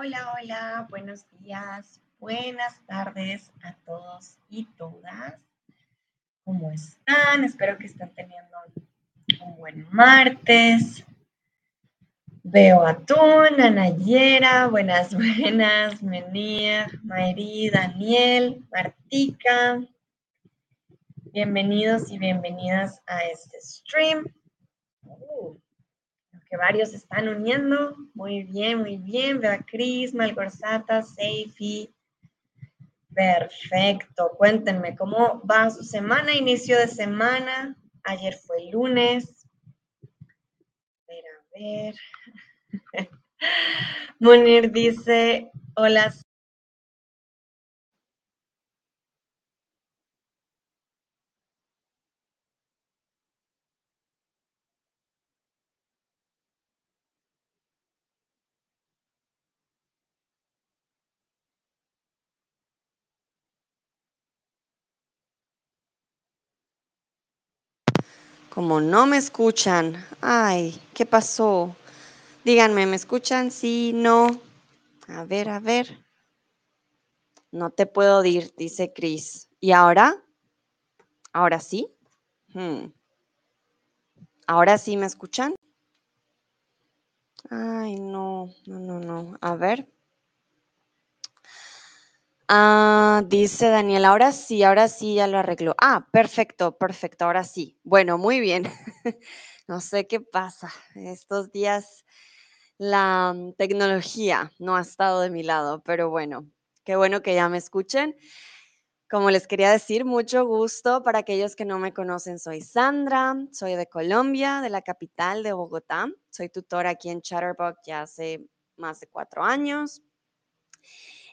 Hola, hola, buenos días, buenas tardes a todos y todas. ¿Cómo están? Espero que estén teniendo un buen martes. Veo a Tun, a buenas, buenas, Menir, Mayri, Daniel, Martica. Bienvenidos y bienvenidas a este stream. Uh, que varios se están uniendo. Muy bien, muy bien. Veo a Cris, Malgorzata, Seifi. Perfecto. Cuéntenme cómo va su semana, inicio de semana. Ayer fue lunes. A ver, a ver. Munir dice, hola, Como no me escuchan, ay, ¿qué pasó? Díganme, ¿me escuchan? Sí, no. A ver, a ver. No te puedo oír, dice Cris. ¿Y ahora? ¿Ahora sí? Hmm. ¿Ahora sí me escuchan? Ay, no, no, no, no. A ver. Ah, dice Daniel, ahora sí, ahora sí ya lo arregló. Ah, perfecto, perfecto, ahora sí. Bueno, muy bien. no sé qué pasa. Estos días la mm, tecnología no ha estado de mi lado, pero bueno, qué bueno que ya me escuchen. Como les quería decir, mucho gusto para aquellos que no me conocen. Soy Sandra, soy de Colombia, de la capital de Bogotá. Soy tutora aquí en Chatterbox ya hace más de cuatro años.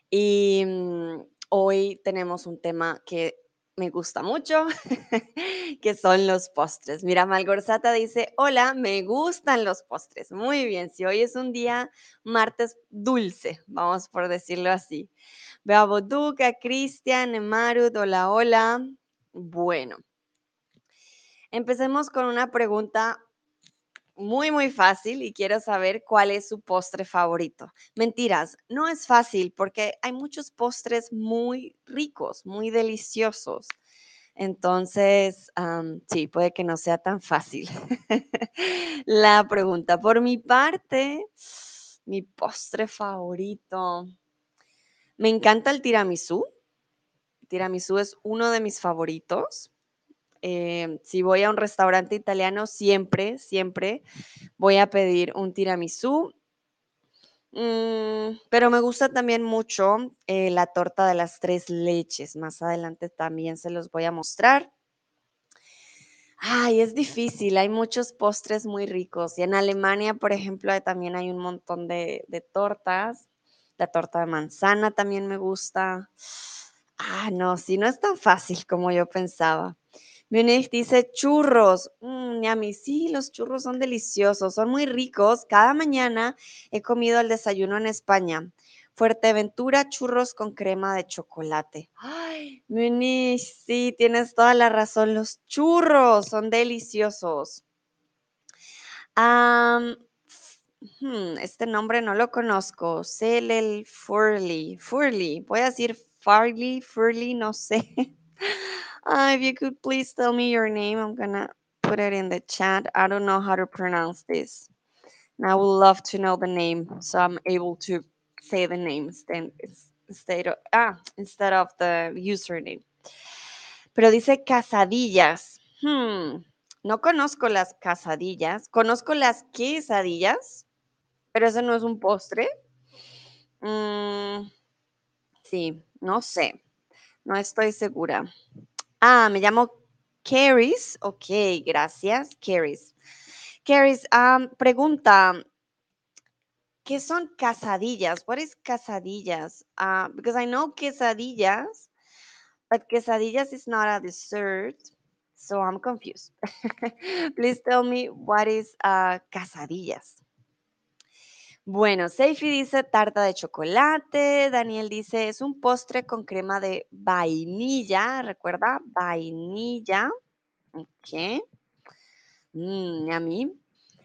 Y mm, hoy tenemos un tema que me gusta mucho, que son los postres. Mira, Malgorzata dice, hola, me gustan los postres. Muy bien, si hoy es un día martes dulce, vamos por decirlo así. Veo a Boduca, Cristian, Emarud, hola, hola. Bueno, empecemos con una pregunta muy, muy fácil y quiero saber cuál es su postre favorito. Mentiras, no es fácil porque hay muchos postres muy ricos, muy deliciosos. Entonces, sí, puede que no sea tan fácil la pregunta. Por mi parte, mi postre favorito. Me encanta el tiramisú. tiramisú es uno de mis favoritos. Em, si voy a un restaurante italiano, siempre, siempre voy a pedir un tiramisú. Mm, pero me gusta también mucho eh, la torta de las tres leches. Más adelante también se los voy a mostrar. Ay, es difícil, hay muchos postres muy ricos. Y en Alemania, por ejemplo, también hay un montón de, de tortas. La torta de manzana también me gusta. Ah, no, sí, no es tan fácil como yo pensaba. Munich dice churros. Mm, a mí sí, los churros son deliciosos, son muy ricos. Cada mañana he comido el desayuno en España. Fuerteventura, churros con crema de chocolate. Ay, Munich, sí, tienes toda la razón. Los churros son deliciosos. Hmm, este nombre no lo conozco. Celel Furley. Furley. Voy a decir Farley, Furley, no sé. If you could please tell me your name, I'm gonna put it in the chat. I don't know how to pronounce this. And I would love to know the name so I'm able to say the then instead of, ah, instead of the username. Pero dice casadillas. Hmm, no conozco las casadillas. Conozco las quesadillas, pero eso no es un postre. Mm, sí, no sé. No estoy segura. Ah, me llamo Caris. Ok, gracias, Caris. Caris, pregunta, ¿qué son casadillas? What is casadillas? Uh, because I know quesadillas, but quesadillas is not a dessert, so I'm confused. Please tell me what is uh, casadillas. Bueno, Seifi dice tarta de chocolate. Daniel dice es un postre con crema de vainilla. ¿Recuerda? Vainilla. Ok. Mm, a mí.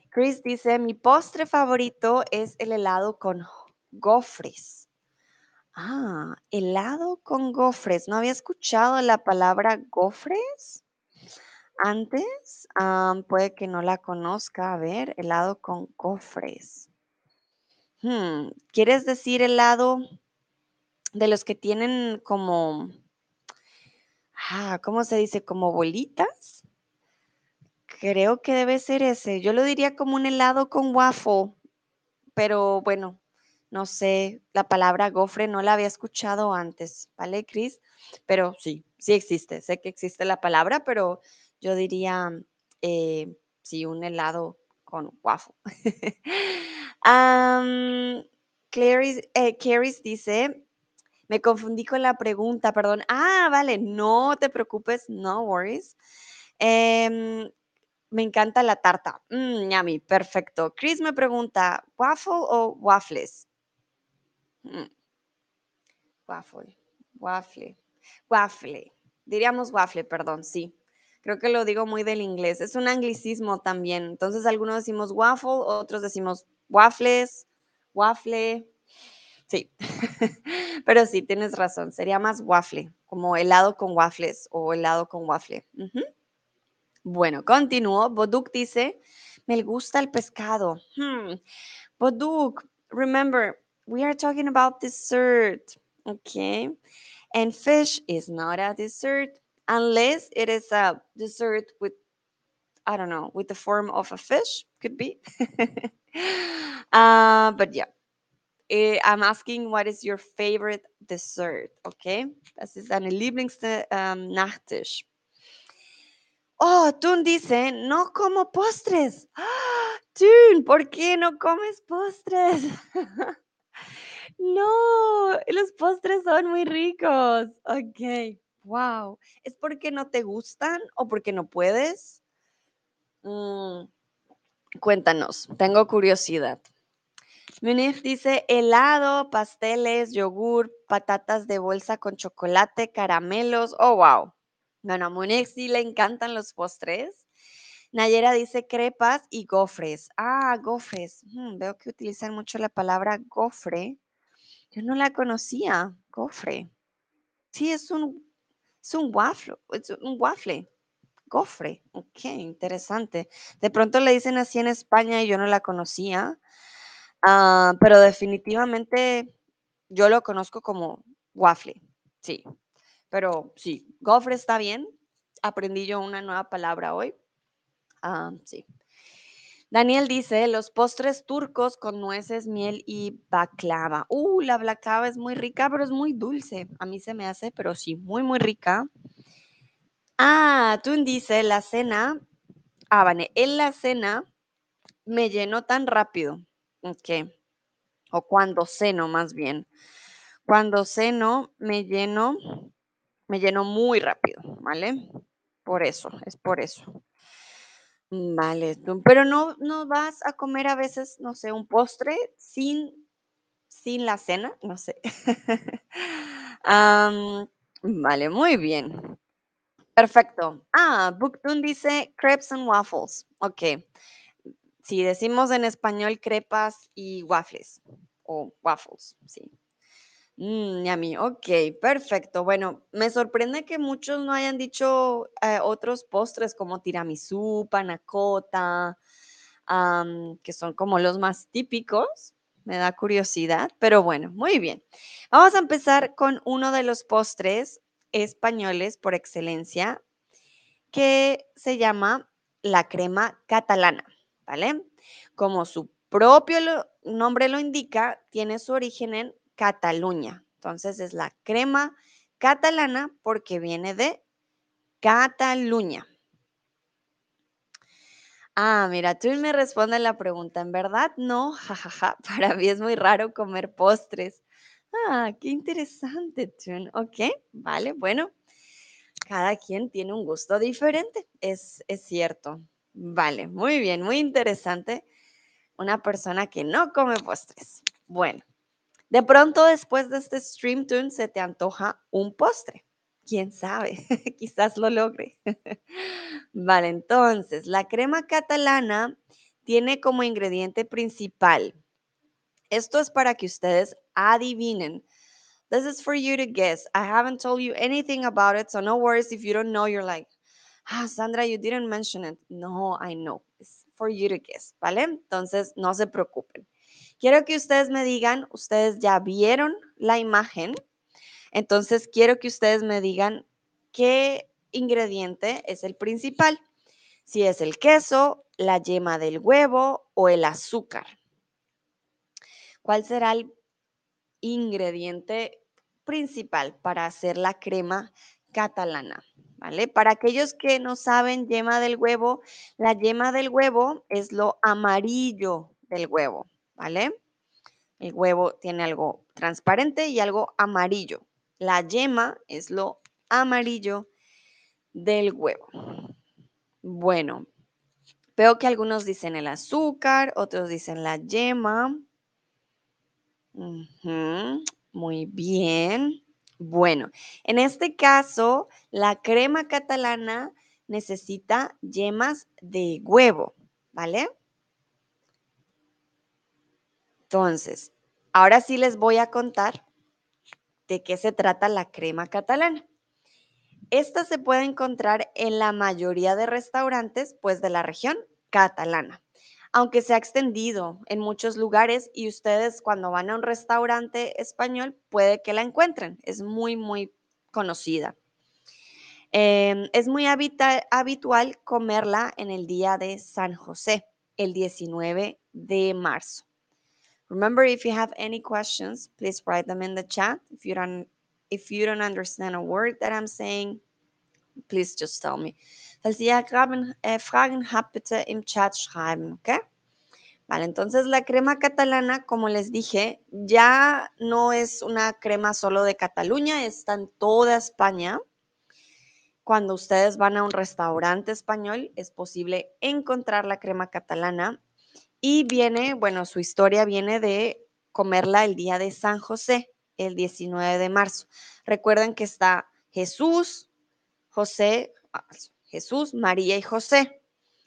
Chris dice, mi postre favorito es el helado con gofres. Ah, helado con gofres. No había escuchado la palabra gofres antes. Puede que no la conozca. A ver, helado con gofres. Hmm, ¿Quieres decir helado de los que tienen como, ah, ¿cómo se dice? Como bolitas. Creo que debe ser ese. Yo lo diría como un helado con waffle, pero bueno, no sé, la palabra gofre no la había escuchado antes, ¿vale, Cris? Pero sí, sí existe. Sé que existe la palabra, pero yo diría, eh, sí, un helado con waffle. um, Clarice, dice, me confundí con la pregunta, perdón. Ah, vale, no te preocupes, no worries. Em, me encanta la tarta. Mm, perfecto. Chris me pregunta, ¿waffle o waffles? Mm, waffle, waffle, waffle. Diríamos waffle, perdón, sí. Creo que lo digo muy del inglés. Es un anglicismo también. Entonces, algunos decimos waffle, otros decimos waffles, waffle. Sí, pero sí, tienes razón. Sería más waffle, como helado con waffles o helado con waffle. Bueno, continúo. Boduk dice, me gusta el pescado. Hmm. Boduk, remember, we are talking about dessert, okay? And fish is not a dessert unless it is a dessert with, I don't know, with the form of a fish, could be. uh, but yeah, Eh, I'm asking what is your favorite dessert, okay? Das ist deine liebligste ähm, Nachtisch. Oh, Tun dice, no como postres. ¡Ah! Tun, ¿por qué no comes postres? no, los postres son muy ricos. Ok, wow. ¿Es porque no te gustan o porque no puedes? Mm, cuéntanos, tengo curiosidad. Munif dice helado, pasteles, yogur, patatas de bolsa con chocolate, caramelos. Oh, wow. Bueno, a Munif sí le encantan los postres. Nayera dice crepas y gofres. Ah, gofres. Mm, veo que utilizan mucho la palabra gofre. Yo no la conocía, gofre. Sí, es un, es un waffle, es un waffle. Gofre. Ok, interesante. De pronto le dicen así en España y yo no la conocía. Ah, pero definitivamente yo lo conozco como waffle, sí. Pero sí, gofre está bien. Aprendí yo una nueva palabra hoy. Ah, sí. Daniel dice, los postres turcos con nueces, miel y baklava. Uh, la baklava es muy rica, pero es muy dulce. A mí se me hace, pero sí, muy, muy rica. Ah, Tun dice, la cena, ah, vale, en la cena me lleno tan rápido. Ok. O cuando ceno, más bien. Cuando ceno, me lleno, me lleno muy rápido, ¿vale? Por eso, es por eso. Mm, Vale, pero no, no vas a comer a veces, no sé, un postre sin, sin la cena, no sé. Vale, muy bien. Perfecto. Ah, Booktun dice crepes and waffles. Ok. Si decimos en español crepas y waffles o waffles, sí. Mm, yummy, ok, perfecto. Bueno, me sorprende que muchos no hayan dicho eh, otros postres como tiramisú, panacota, que son como los más típicos. Me da curiosidad, pero bueno, muy bien. Vamos a empezar con uno de los postres españoles por excelencia, que se llama la crema catalana, ¿vale? Como su propio nombre lo indica, tiene su origen en Cataluña. Entonces es la crema catalana porque viene de Cataluña. Ah, mira, tú me respondes la pregunta. En verdad, no, jajaja. Para mí es muy raro comer postres. Ah, qué interesante, Tun. Ok, vale, bueno. Cada quien tiene un gusto diferente, es, es cierto. Vale, muy bien, muy interesante. Una persona que no come postres. Bueno, de pronto después de este stream tune se te antoja un postre. ¿Quién sabe? Quizás lo logre. vale, entonces, la crema catalana tiene como ingrediente principal Esto es para que ustedes adivinen. This is for you to guess. I haven't told you anything about it, so no worries if you don't know. You're like, ah, Sandra, you didn't mention it. No, I know. It's for you to guess, ¿vale? Entonces, no se preocupen. Quiero que ustedes me digan, ustedes ya vieron la imagen, entonces quiero que ustedes me digan qué ingrediente es el principal. Si es el queso, la yema del huevo o el azúcar. ¿Cuál será el ingrediente principal para hacer la crema catalana? ¿Vale? Para aquellos que no saben yema del huevo, la yema del huevo es lo amarillo del huevo, ¿vale? El huevo tiene algo transparente y algo amarillo. La yema es lo amarillo del huevo. Bueno, veo que algunos dicen el azúcar, otros dicen la yema. Muy bien. Bueno, en este caso, la crema catalana necesita yemas de huevo, ¿vale? Entonces, ahora sí les voy a contar de qué se trata la crema catalana. Esta se puede encontrar en la mayoría de restaurantes, pues de la región catalana aunque se ha extendido en muchos lugares y ustedes cuando van a un restaurante español puede que la encuentren. Es muy, muy conocida. Em, es muy habitual comerla en el día de San José, el 19 de marzo. Remember, if you have any questions, please write them in the chat. If you don't, if you don't understand a word that I'm saying, please just tell me. Falls ihr äh, Fragen habt, bitte im Chat schreiben, ¿ok? Vale, entonces la crema catalana, como les dije, ya no es una crema solo de Cataluña, está en toda España. Cuando ustedes van a un restaurante español, es posible encontrar la crema catalana y viene, bueno, su historia viene de comerla el día de San José, el 19 de marzo. Recuerden que está Jesús, José, ah, Jesús, María y José.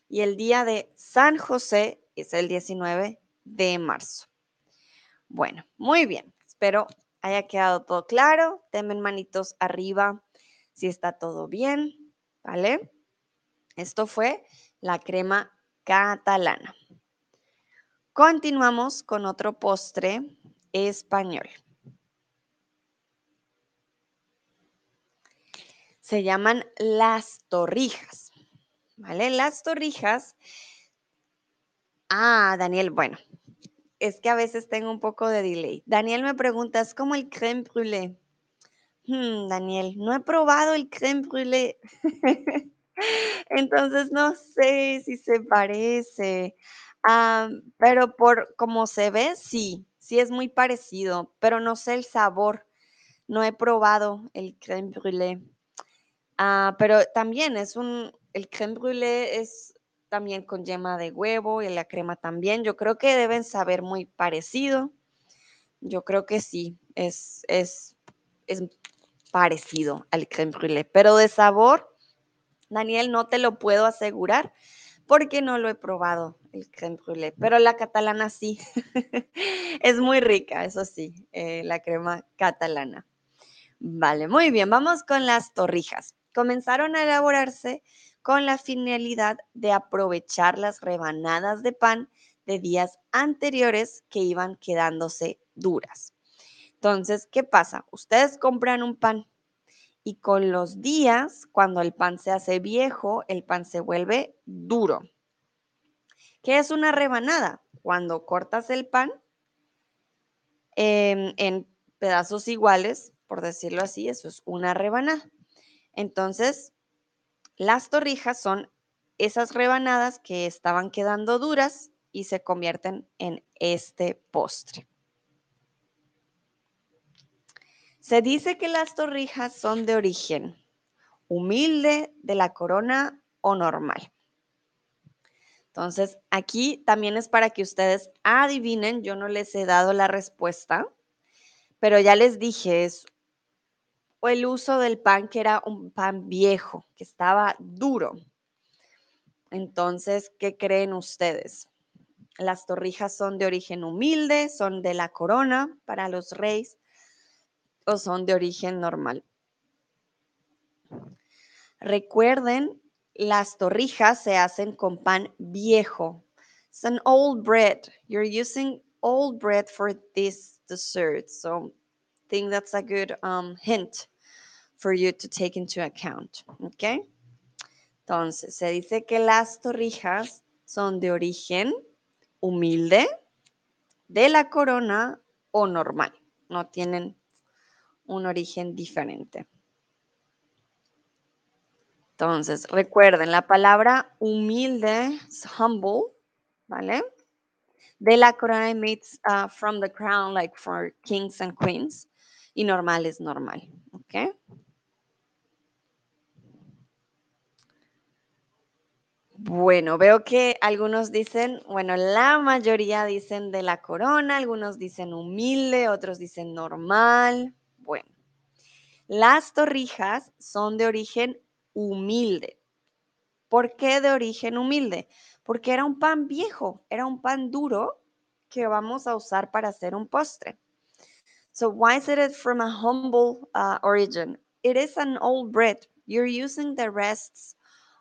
Y el día de San José es el 19 de marzo. Bueno, muy bien. Espero haya quedado todo claro. Temen manitos arriba si está todo bien, ¿vale? Esto fue la crema catalana. Continuamos con otro postre español. se llaman las torrijas. ¿Vale? Las torrijas. Ah, Daniel, bueno, es que a veces tengo un poco de delay. Daniel me pregunta, ¿es como el creme brûlée? Hmm, Daniel, no he probado el creme brûlée. Entonces no sé si se parece. Ah, pero por como se ve, sí, sí es muy parecido, pero no sé el sabor. No he probado el creme brûlée. Ah, pero también es un, el crème brûlée es también con yema de huevo y la crema también. Yo creo que deben saber muy parecido. Yo creo que sí, es, es, es parecido al crème brûlée, pero de sabor, Daniel, no te lo puedo asegurar porque no lo he probado el crème brûlée, pero la catalana sí. es muy rica, eso sí, eh, la crema catalana. Vale, muy bien, vamos con las torrijas comenzaron a elaborarse con la finalidad de aprovechar las rebanadas de pan de días anteriores que iban quedándose duras. Entonces, ¿qué pasa? Ustedes compran un pan y con los días, cuando el pan se hace viejo, el pan se vuelve duro. ¿Qué es una rebanada? Cuando cortas el pan em, en pedazos iguales, por decirlo así, eso es una rebanada. Entonces, las torrijas son esas rebanadas que estaban quedando duras y se convierten en este postre. Se dice que las torrijas son de origen humilde, de la corona o normal. Entonces, aquí también es para que ustedes adivinen, yo no les he dado la respuesta, pero ya les dije, es el uso del pan que era un pan viejo, que estaba duro. Entonces, ¿qué creen ustedes? Las torrijas son de origen humilde, son de la corona para los reyes o son de origen normal. Recuerden, las torrijas se hacen con pan viejo. It's an old bread. You're using old bread for this dessert. So I think that's a good um, hint for you to take into account. Okay? Entonces, se dice que las torrijas son de origen humilde, de la corona o normal. No tienen un origen diferente. Entonces, recuerden, la palabra humilde es humble, ¿vale? De la corona means uh, from the crown, like for kings and queens. Y normal es normal, ¿ok? Bueno, veo que algunos dicen, bueno, la mayoría dicen de la corona, algunos dicen humilde, otros dicen normal. Bueno, las torrijas son de origen humilde. ¿Por qué de origen humilde? Porque era un pan viejo, era un pan duro que vamos a usar para hacer un postre. So why is it from a humble uh, origin? It is an old bread. You're using the rests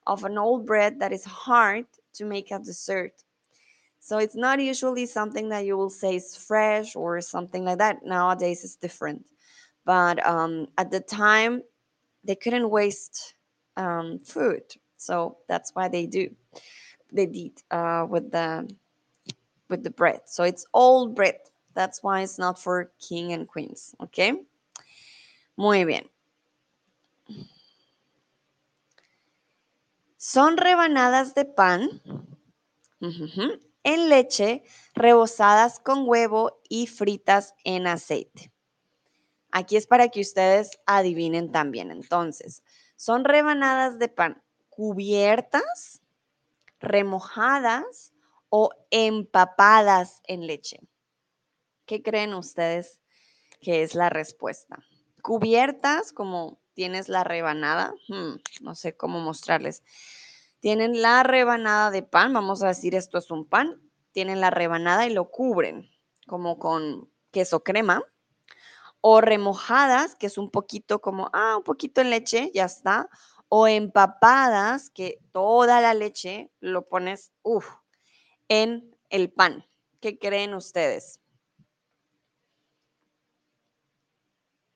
of an old bread that is hard to make a dessert. So it's not usually something that you will say is fresh or something like that. Nowadays it's different. But um, at the time, they couldn't waste um, food. So that's why they do. They did uh, with the with the bread. So it's old bread. That's why it's not for king and queens. Okay. Muy bien. Son rebanadas de pan en leche rebozadas con huevo y fritas en aceite. Aquí es para que ustedes adivinen también. Entonces, son rebanadas de pan cubiertas, remojadas o empapadas en leche. ¿Qué creen ustedes que es la respuesta? Cubiertas, como tienes la rebanada, hmm, no sé cómo mostrarles. Tienen la rebanada de pan, vamos a decir esto es un pan, tienen la rebanada y lo cubren como con queso crema o remojadas, que es un poquito como, ah, un poquito en leche, ya está, o empapadas, que toda la leche lo pones, uff, en el pan. ¿Qué creen ustedes?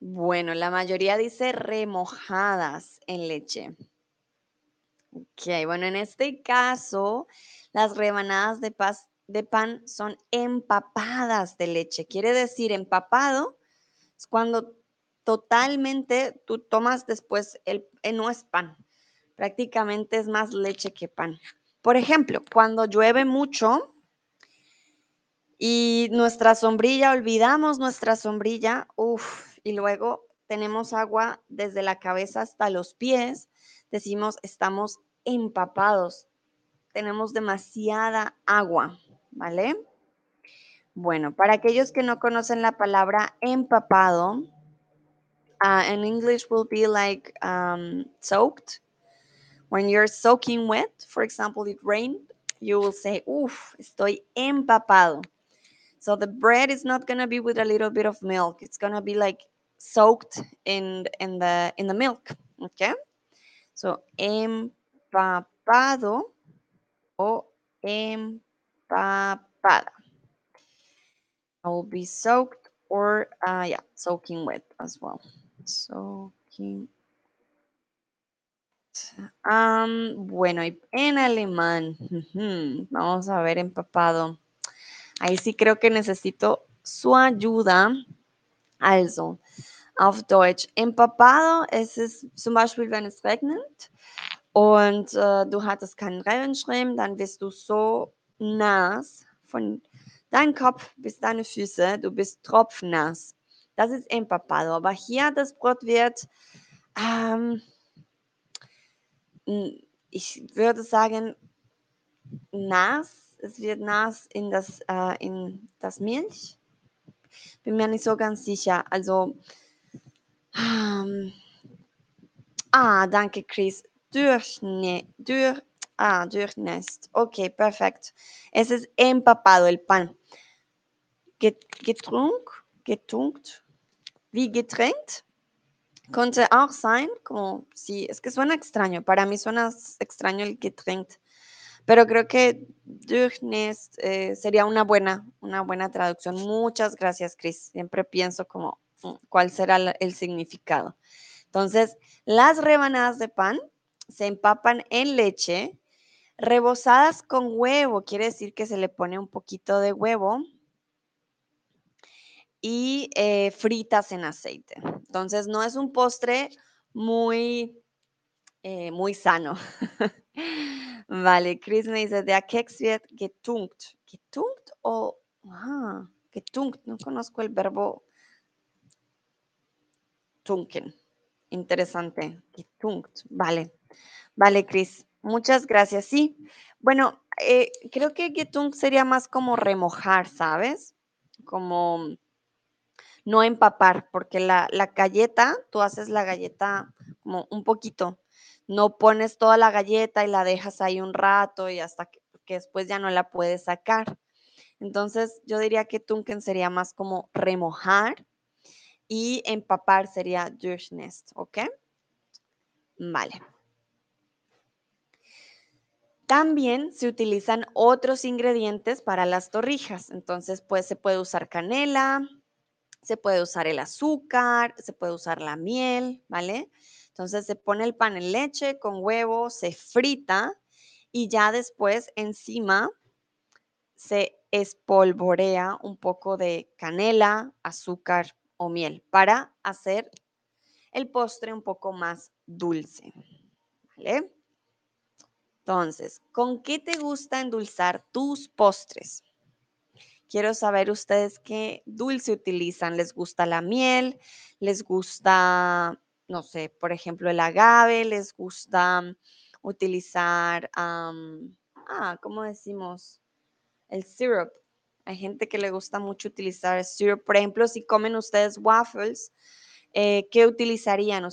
Bueno, la mayoría dice remojadas en leche. Ok, bueno, en este caso, las rebanadas de, de pan son empapadas de leche. Quiere decir, empapado es cuando totalmente tú tomas después el, eh, no es pan, prácticamente es más leche que pan. Por ejemplo, cuando llueve mucho y nuestra sombrilla, olvidamos nuestra sombrilla, uff, y luego tenemos agua desde la cabeza hasta los pies, decimos estamos empapados, tenemos demasiada agua, ¿vale? Bueno, para aquellos que no conocen la palabra empapado, uh, in English will be like um, soaked. When you're soaking wet, for example, it rained, you will say, "Uf, estoy empapado." So the bread is not gonna be with a little bit of milk. It's gonna be like soaked in in the in the milk. Okay. So empapado o empapada. I will be soaked or uh, yeah, soaking wet as well. Soaking. Um, bueno, en alemán, vamos a ver empapado. Ahí sí creo que necesito su ayuda. Also, auf Deutsch. Empapado es zum Beispiel, wenn es regnet und äh, du hattest keinen Regenschirm, dann bist du so nass von dein Kopf bis deine Füße, du bist tropfnass. Das ist empapado. Aber hier das Brot wird, ähm, ich würde sagen, nass. Es wird nass in das, äh, in das Milch. Bin mir nicht so ganz sicher. Also, ähm, ah, danke, Chris. Durch, durch, Ah, durchnässt. Ok, perfecto. Ese es empapado el pan. Getrunk, getunkt, wie getränkt. Könnte auch sein, como sí, es que suena extraño. Para mí suena extraño el getränkt. Pero creo que durchnässt eh, sería una buena, una buena traducción. Muchas gracias, Chris. Siempre pienso como mm, cuál será el significado. Entonces, las rebanadas de pan se empapan en leche, rebozadas con huevo, quiere decir que se le pone un poquito de huevo y eh, fritas en aceite. Entonces, no es un postre muy, eh, muy sano. vale, Chris me dice, der Keks wird getunkt. ¿Getunkt o...? Ah, getunkt, no conozco el verbo tunken. Interesante. Getunkt, vale. Vale, Chris. Muchas gracias. Sí. Bueno, eh, creo que getunkt sería más como remojar, ¿sabes? Como no empapar, porque la, galleta, tú haces la galleta como un poquito, no pones toda la galleta y la dejas ahí un rato y hasta que, después ya no la puedes sacar. Entonces, yo diría que tunken sería más como remojar y empapar sería durchnest, ¿ok? Vale. También se utilizan otros ingredientes para las torrijas. Entonces, pues se puede usar canela, se puede usar el azúcar, se puede usar la miel, ¿vale? Entonces se pone el pan en leche con huevo, se frita y ya después encima se espolvorea un poco de canela, azúcar o miel para hacer el postre un poco más dulce, ¿vale? Entonces, ¿con qué te gusta endulzar tus postres? Quiero saber ustedes qué dulce utilizan. ¿Les gusta la miel? ¿Les gusta, no sé, por ejemplo, el agave? ¿Les gusta utilizar, ah, ¿cómo decimos? El syrup. Hay gente que le gusta mucho utilizar el syrup. Por ejemplo, si comen ustedes waffles, eh, ¿qué utilizarían? ¿O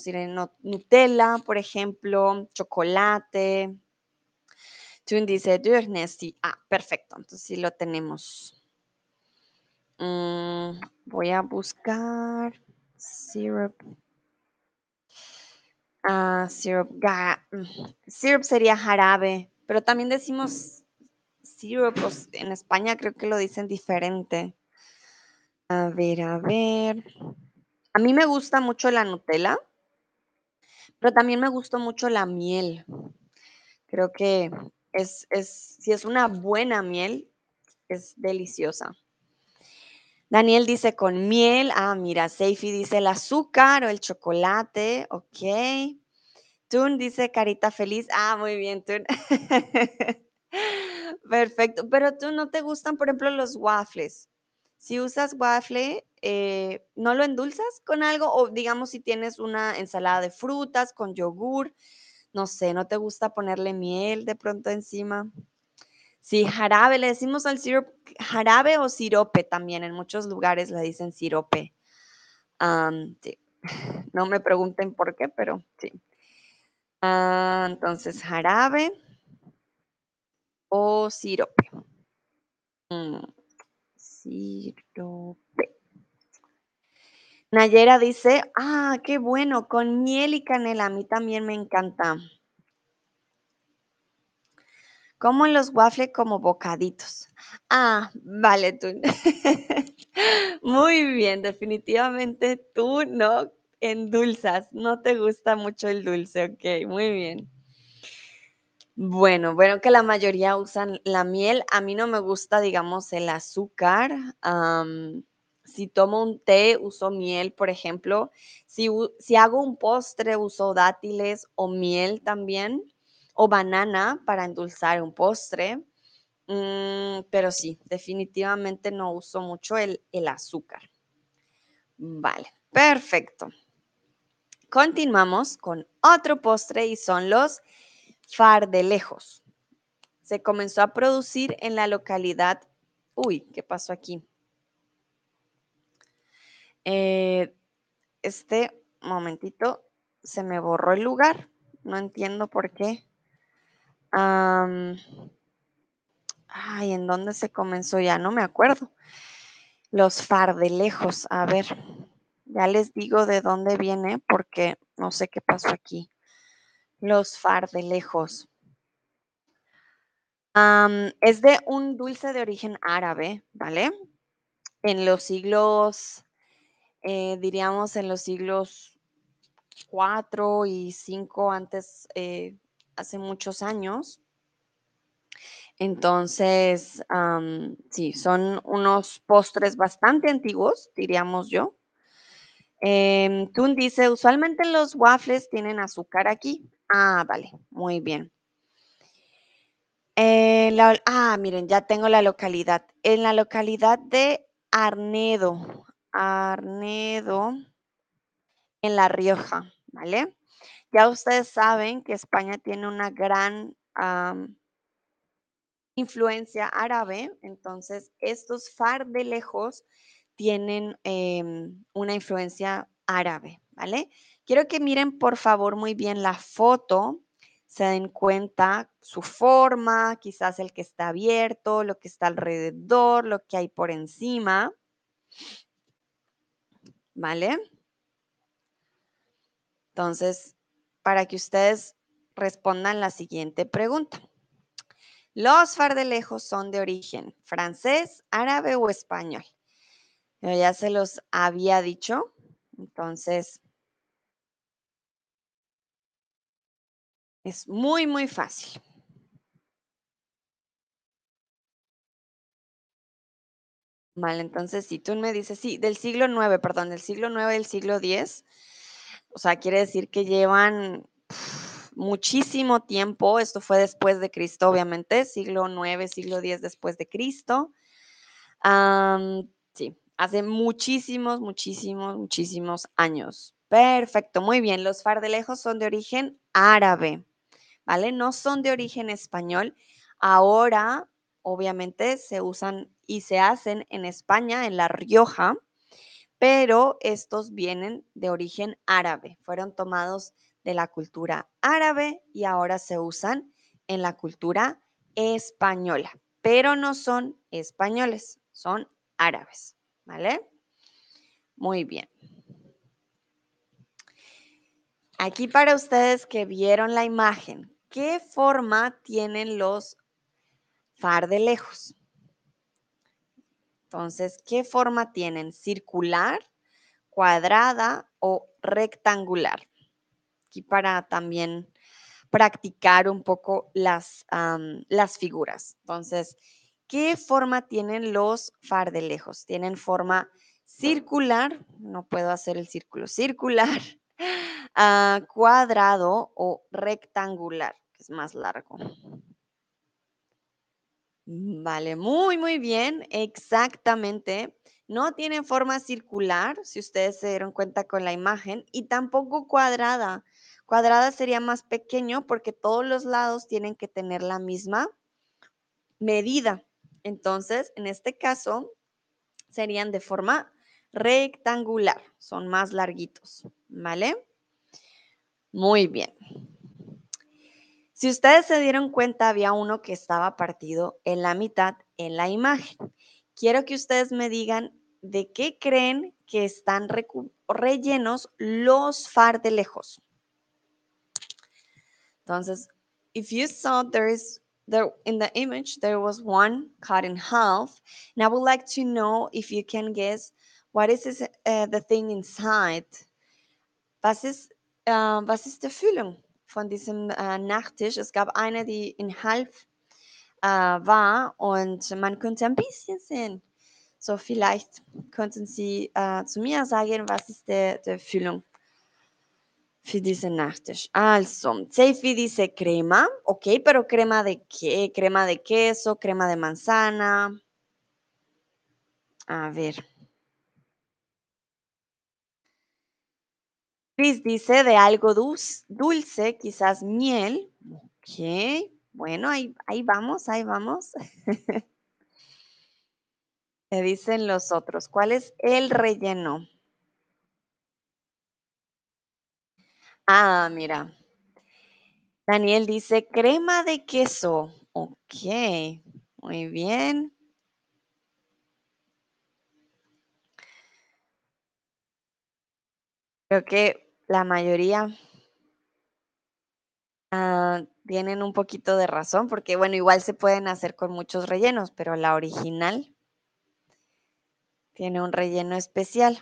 Nutella, por ejemplo, chocolate. Tune dice, Ah, perfecto. Entonces sí lo tenemos. Mm, voy a buscar syrup. Ah, syrup. Mm, syrup sería jarabe, pero también decimos syrup. En España creo que lo dicen diferente. A ver, a ver. A mí me gusta mucho la Nutella, pero también me gusta mucho la miel. Creo que es, es, si es una buena miel, es deliciosa. Daniel dice con miel. Ah, mira, Seifi dice el azúcar o el chocolate. Ok. Tun dice carita feliz. Ah, muy bien, Tun. Perfecto. Pero tú no te gustan, por ejemplo, los waffles. Si usas waffle, eh, ¿no lo endulzas con algo? O digamos si tienes una ensalada de frutas con yogur, no sé, ¿no te gusta ponerle miel de pronto encima? Sí, jarabe, le decimos al sirope jarabe o sirope también, en muchos lugares le dicen sirope. No me pregunten por qué, pero sí. Ah, entonces, jarabe o sirope. Mm, sirope. Nayera dice, ah, qué bueno, con miel y canela, a mí también me encanta. Como los waffles como bocaditos. Ah, vale, tú. Muy bien, definitivamente tú no endulzas, no te gusta mucho el dulce, ok, muy bien. Bueno, bueno, que la mayoría usan la miel. A mí no me gusta, digamos, el azúcar. Si tomo un té, uso miel, por ejemplo. Si, si hago un postre, uso dátiles o miel también o banana para endulzar un postre. Mm, pero sí, definitivamente no uso mucho el, el azúcar. Vale, perfecto. Continuamos con otro postre y son los fardelejos. Se comenzó a producir en la localidad. Uy, ¿qué pasó aquí? Eh, este momentito se me borró el lugar. No entiendo por qué. Ay, ¿en dónde se comenzó? Ya no me acuerdo. Los fardelejos. A ver, ya les digo de dónde viene porque no sé qué pasó aquí. Los fardelejos. Es de un dulce de origen árabe, ¿vale? En los siglos, eh, diríamos en los siglos 4 y 5 antes, eh, hace muchos años. Entonces, sí, son unos postres bastante antiguos, diríamos yo. Em, Tun dice, usualmente los waffles tienen azúcar aquí. Ah, vale, muy bien. Eh, ah, miren, ya tengo la localidad. En la localidad de Arnedo, Arnedo, en La Rioja, ¿vale? Ya ustedes saben que España tiene una gran influencia árabe, entonces estos fardelejos tienen em, una influencia árabe, ¿vale? Quiero que miren por favor muy bien la foto, se den cuenta su forma, quizás el que está abierto, lo que está alrededor, lo que hay por encima, ¿vale? Entonces, para que ustedes respondan la siguiente pregunta. Los fardelejos son de origen francés, árabe o español. Ya se los había dicho, entonces es muy, muy fácil. Vale, entonces si tú me dices, sí, del siglo IX, perdón, del siglo IX del siglo X, o sea, quiere decir que llevan muchísimo tiempo, esto fue después de Cristo, obviamente, siglo IX, siglo X después de Cristo. Sí, hace muchísimos, muchísimos, muchísimos años. Perfecto, muy bien. Los fardelejos son de origen árabe, ¿vale? No son de origen español. Ahora, obviamente, se usan y se hacen en España, en La Rioja, pero estos vienen de origen árabe. Fueron tomados de la cultura árabe y ahora se usan en la cultura española, pero no son españoles, son árabes, ¿vale? Muy bien. Aquí para ustedes que vieron la imagen, ¿qué forma tienen los fardelejos? Entonces, ¿qué forma tienen? ¿Circular, cuadrada o rectangular? Aquí para también practicar un poco las, las figuras. Entonces, ¿qué forma tienen los fardelejos? Tienen forma circular, no puedo hacer el círculo circular, ah, cuadrado o rectangular, que es más largo. Mm, Vale, muy, muy bien, exactamente. No tiene forma circular, si ustedes se dieron cuenta con la imagen, y tampoco cuadrada. Cuadrada sería más pequeño porque todos los lados tienen que tener la misma medida. Entonces, en este caso, serían de forma rectangular, son más larguitos, ¿vale? Muy bien. Si ustedes se dieron cuenta, había uno que estaba partido en la mitad en la imagen. Quiero que ustedes me digan de qué creen que están rellenos los fardelejos. Entonces, if you saw there is there in the image there was one cut in half, and I would like to know if you can guess what is uh, the thing inside. Was ist, äh, was ist Füllung von diesem äh, Nachtisch? Es gab eine, die in halb äh, war und man konnte ein bisschen sehen. So, vielleicht könnten Sie äh, zu mir sagen, was ist die, die Füllung für diesen Nachtisch. Also, Seifi dice crema, ok, pero crema de qué? Crema de queso, crema de manzana. A ver. Chris dice de algo dulce, quizás miel. Ok, bueno, ahí, ahí vamos, ahí vamos. Me dicen los otros. ¿Cuál es el relleno? Ah, mira. Daniel dice crema de queso. Ok, muy bien. Creo que la mayoría ah, tienen un poquito de razón, porque bueno, igual se pueden hacer con muchos rellenos, pero la original tiene un relleno especial.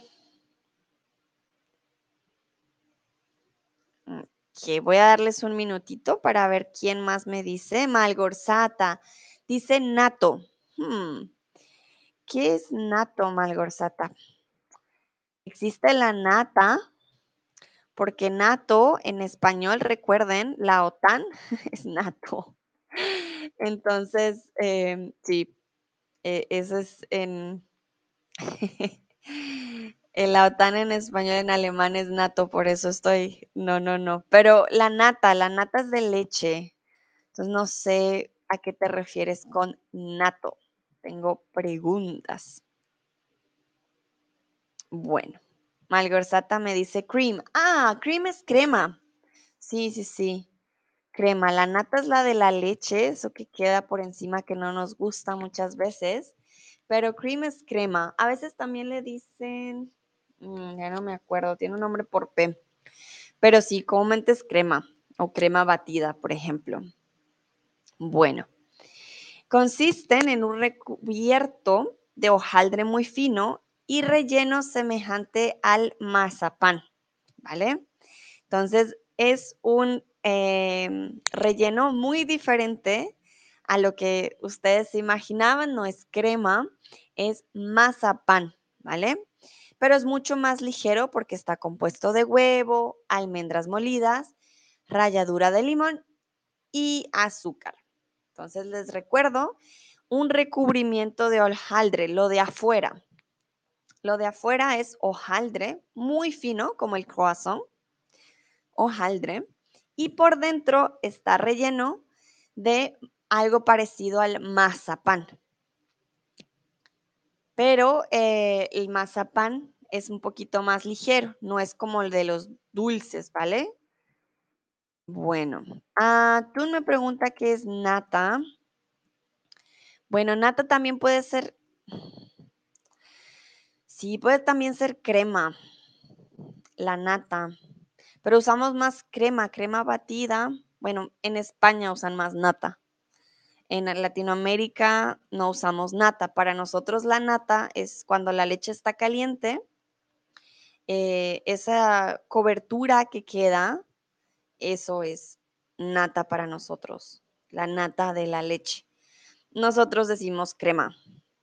Ok, voy a darles un minutito para ver quién más me dice. Malgorzata. Dice nato. Hmm, ¿Qué es nato, Malgorzata? Existe la nata, porque nato en español, recuerden, la OTAN es nato. Entonces, em, sí, e, eso es en la OTAN en español, en alemán es nato, por eso estoy... No, no, no. Pero la nata, la nata es de leche. Entonces, no sé a qué te refieres con nato. Tengo preguntas. Bueno, Malgorzata me dice cream. Ah, cream es crema. Sí, sí, sí. Crema. La nata es la de la leche, eso que queda por encima que no nos gusta muchas veces. Pero cream es crema. A veces también le dicen, mm, ya no me acuerdo, tiene un nombre por P. Pero sí, comúnmente es crema o crema batida, por ejemplo. Bueno, consisten en un recubierto de hojaldre muy fino y relleno semejante al mazapán, ¿vale? Entonces, es un em, relleno muy diferente a lo que ustedes imaginaban, no es crema, es mazapán, ¿vale? Pero es mucho más ligero porque está compuesto de huevo, almendras molidas, ralladura de limón y azúcar. Entonces les recuerdo un recubrimiento de hojaldre, lo de afuera. Lo de afuera es hojaldre, muy fino, como el croissant, hojaldre, y por dentro está relleno de algo parecido al mazapán. Pero eh, el mazapán es un poquito más ligero, no es como el de los dulces, ¿vale? Bueno, ah, tú me pregunta qué es nata. Bueno, nata también puede ser, sí, puede también ser crema, la nata, pero usamos más crema, crema batida. Bueno, en España usan más nata. En Latinoamérica no usamos nata. Para nosotros la nata es cuando la leche está caliente, eh, esa cobertura que queda, eso es nata para nosotros, la nata de la leche. Nosotros decimos crema,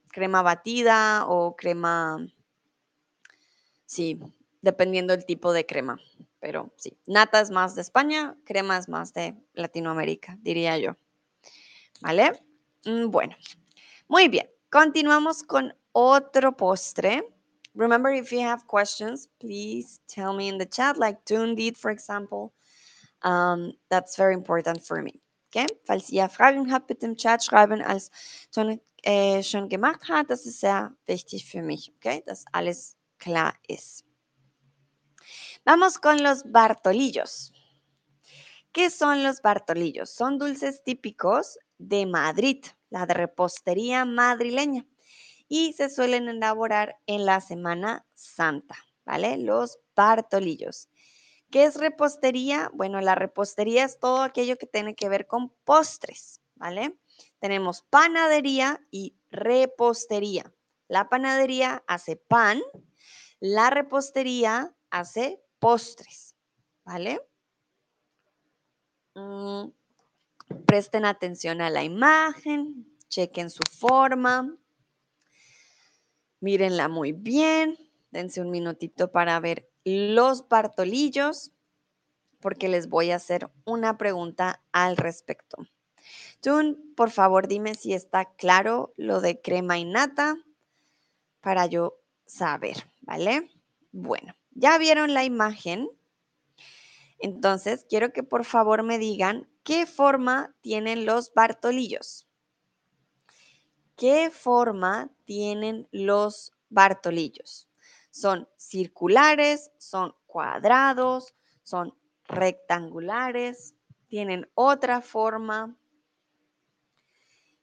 crema batida o crema, sí, dependiendo del tipo de crema. Pero sí, nata es más de España, crema es más de Latinoamérica, diría yo. ¿Vale? Mm, bueno, muy bien. Continuamos con otro postre. Remember, if you have questions, please tell me in the chat, like Toon did, for example. Um, that's very important for me. Okay? Falls ihr Fragen habt, bitte im Chat schreiben, als äh, schon gemacht hat. Das ist sehr wichtig für mich, okay? Dass alles Vamos con los bartolillos. ¿Qué son los bartolillos? Son dulces típicos de Madrid, la de repostería madrileña, y se suelen elaborar en la Semana Santa, ¿vale? Los bartolillos. ¿Qué es repostería? Bueno, la repostería es todo aquello que tiene que ver con postres, ¿vale? Tenemos panadería y repostería. La panadería hace pan, la repostería hace postres, ¿vale? Mm, presten atención a la imagen, chequen su forma, mírenla muy bien, dense un minutito para ver los bartolillos, porque les voy a hacer una pregunta al respecto. Tun, por favor, dime si está claro lo de crema y nata para yo saber, ¿vale? Bueno, ya vieron la imagen. Entonces, quiero que por favor me digan qué forma tienen los bartolillos. ¿Qué forma tienen los bartolillos? ¿Son circulares? ¿Son cuadrados? ¿Son rectangulares? tienen otra forma.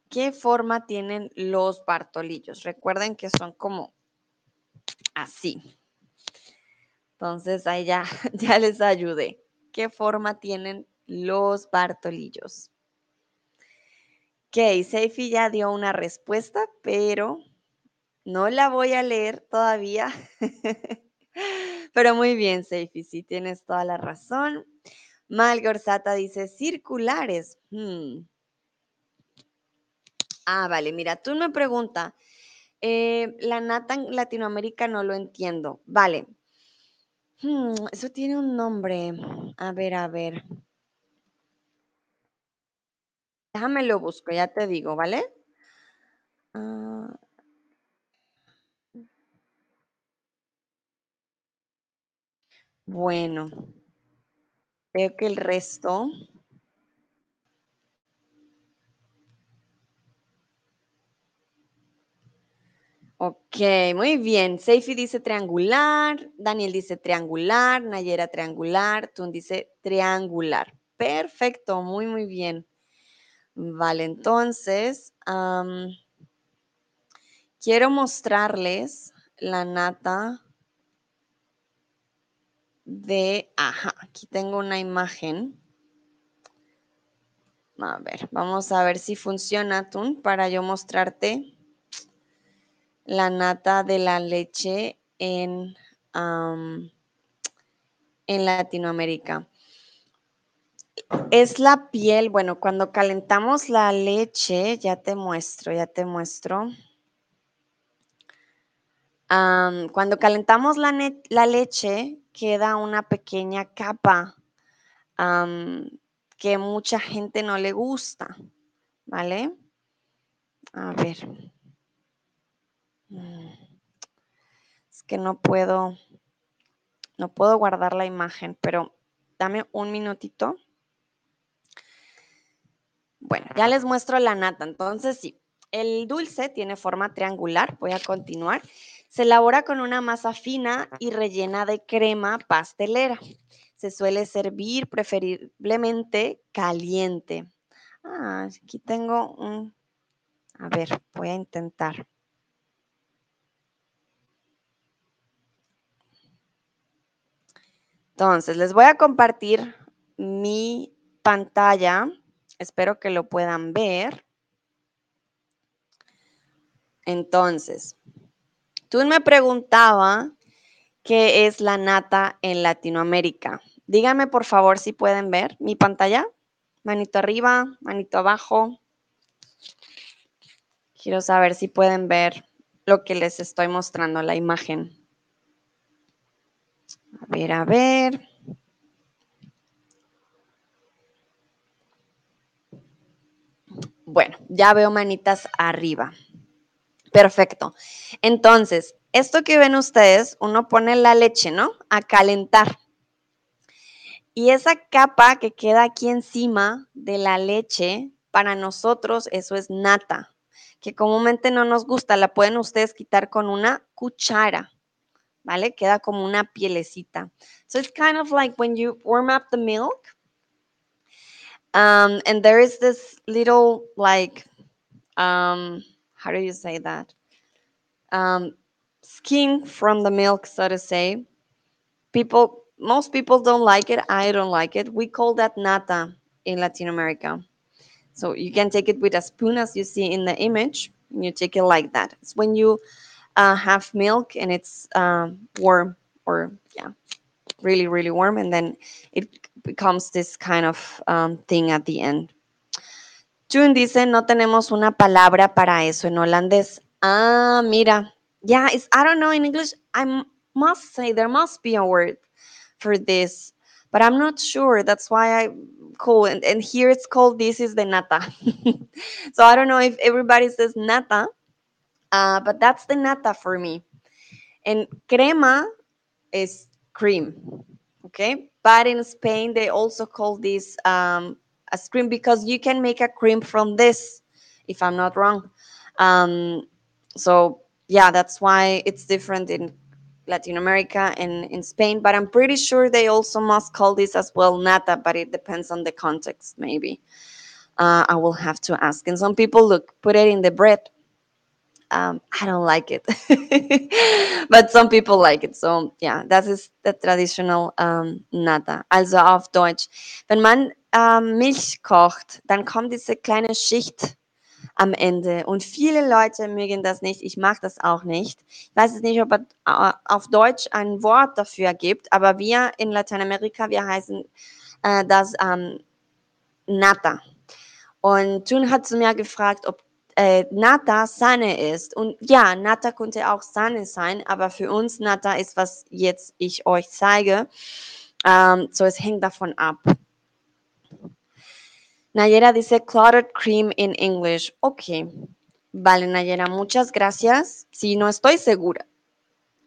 ¿Qué forma tienen los bartolillos? Recuerden que son como así. Entonces ahí ya, ya les ayudé. ¿Qué forma tienen los bartolillos? Ok, Seifi ya dio una respuesta, pero no la voy a leer todavía. pero muy bien, Seifi, sí tienes toda la razón. Malgorzata dice circulares. Hmm. Ah, vale, mira, tú me preguntas, eh, la nata en Latinoamérica no lo entiendo. Vale. Hmm, eso tiene un nombre. A ver, a ver. Déjame lo busco, ya te digo, ¿vale? Ah. bueno, veo que el resto Ok, muy bien. Seifi dice triangular, Daniel dice triangular, Nayera triangular, Tun dice triangular. Perfecto, muy, muy bien. Vale, entonces, quiero mostrarles la nata de, ajá, aquí tengo una imagen. A ver, vamos a ver si funciona, Tun, para yo mostrarte la nata de la leche en, en Latinoamérica. Es la piel, bueno, cuando calentamos la leche, ya te muestro, ya te muestro. cuando calentamos la, la, leche, queda una pequeña capa que mucha gente no le gusta, ¿vale? A ver. Mm. Es que no puedo, no puedo guardar la imagen, pero dame un minutito. Bueno, ya les muestro la nata. Entonces, sí, el dulce tiene forma triangular. Voy a continuar. Se elabora con una masa fina y rellena de crema pastelera. Se suele servir preferiblemente caliente. Ah, aquí tengo un... A ver, voy a intentar. Entonces, les voy a compartir mi pantalla. Espero que lo puedan ver. Entonces, tú me preguntaba qué es la nata en Latinoamérica. Díganme por favor si pueden ver mi pantalla. Manito arriba, manito abajo. Quiero saber si pueden ver lo que les estoy mostrando, la imagen. A ver, a ver. Bueno, ya veo manitas arriba. Perfecto. Entonces, esto que ven ustedes, uno pone la leche, ¿no? A calentar. Y esa capa que queda aquí encima de la leche, para nosotros eso es nata, que comúnmente no nos gusta. La pueden ustedes quitar con una cuchara. ¿Vale? Queda como una pielecita. So it's kind of like when you warm up the milk, um, and there is this little like, um, how do you say that? Um, skin from the milk, so to say. People, most people don't like it. I don't like it. We call that nata in Latin America. So you can take it with a spoon, as you see in the image, and you take it like that. It's when you uh, milk and it's um, warm or yeah, really, really warm. And then it becomes this kind of um, thing at the end. June dice, no tenemos una palabra para eso en holandés. Ah, mira. Yeah, it's, I don't know in English. I must say there must be a word for this, but I'm not sure. That's why I call it. And here it's called this is the nata. so I don't know if everybody says nata Uh, but that's the nata for me. And crema is cream, okay? But in Spain, they also call this um, a cream because you can make a cream from this, if I'm not wrong. Um, so yeah, that's why it's different in Latin America and in Spain, but I'm pretty sure they also must call this as well nata, but it depends on the context, maybe. Uh, I will have to ask. And some people look, put it in the bread. Um, I don't like it, but some people like it. So yeah, das ist der traditional um, Nata. Also auf Deutsch. Wenn man ähm, Milch kocht, dann kommt diese kleine Schicht am Ende. Und viele Leute mögen das nicht. Ich mag das auch nicht. Ich weiß nicht, ob es äh, auf Deutsch ein Wort dafür gibt, aber wir in Lateinamerika, wir heißen äh, das ähm, Nata. Und Jun hat zu mir gefragt, ob äh, Nata Sahne ist. Und ja, Nata könnte auch Sahne sein, aber für uns Nata ist, was jetzt ich euch zeige. Ähm, so, es hängt davon ab. Nayera dice clotted cream in English. Ok. Vale, Nayera, muchas gracias. Sí, no estoy segura.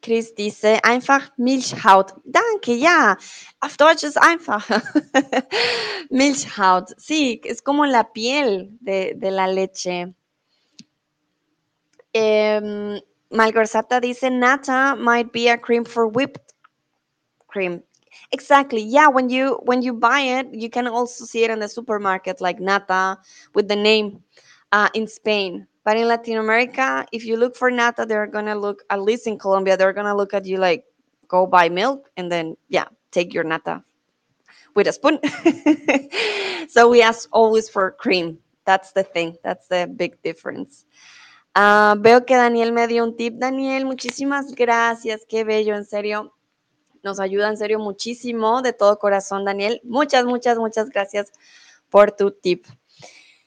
Chris dice einfach Milchhaut. Danke, ja. Auf Deutsch ist einfach. Milchhaut. Sí, es como la piel de, de la leche. Um, Malgorzata dice nata might be a cream for whipped cream. Exactly. Yeah, when you when you buy it, you can also see it in the supermarket like nata with the name uh, in Spain. But in Latin America, if you look for nata, they're gonna look at least in Colombia, they're gonna look at you like go buy milk and then yeah, take your nata with a spoon. so we ask always for cream. That's the thing. That's the big difference. Uh, veo que Daniel me dio un tip. Daniel, muchísimas gracias. Qué bello, en serio. Nos ayuda en serio muchísimo, de todo corazón, Daniel. Muchas, muchas, muchas gracias por tu tip.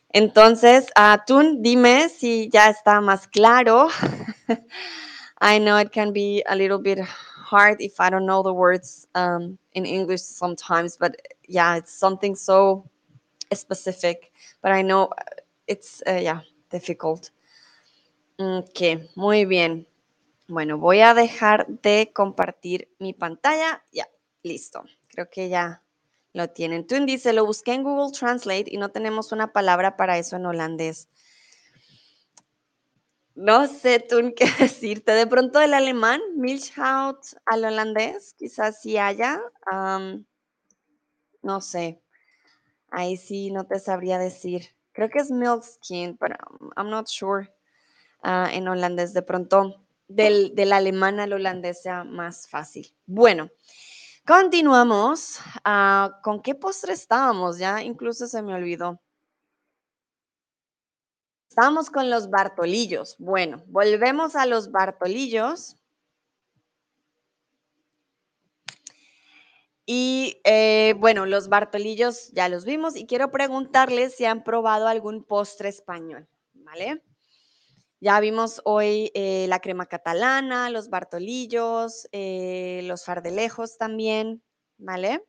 Entonces, uh, tú dime si ya está más claro. I know it can be a little bit hard if I don't know the words um, in English sometimes, but yeah, it's something so specific. But I know it's, uh, yeah, difficult. Ok, muy bien. Bueno, voy a dejar de compartir mi pantalla. Ya, listo. Creo que ya lo tienen. Tun dice, lo busqué en Google Translate y no tenemos una palabra para eso en holandés. No sé, Tun, qué decirte. De pronto el alemán, Milchhaut al holandés, quizás sí haya. Um, no sé. Ahí sí no te sabría decir. Creo que es milk pero I'm not sure. Uh, en holandés de pronto del, del, alemán al holandés sea más fácil. Bueno, continuamos. Uh, ¿Con qué postre estábamos? Ya incluso se me olvidó. Estamos con los Bartolillos. Bueno, volvemos a los Bartolillos. Y eh, bueno, los Bartolillos ya los vimos y quiero preguntarles si han probado algún postre español, ¿vale? Ya vimos hoy eh, la crema catalana, los Bartolillos, eh, los fardelejos también, ¿vale?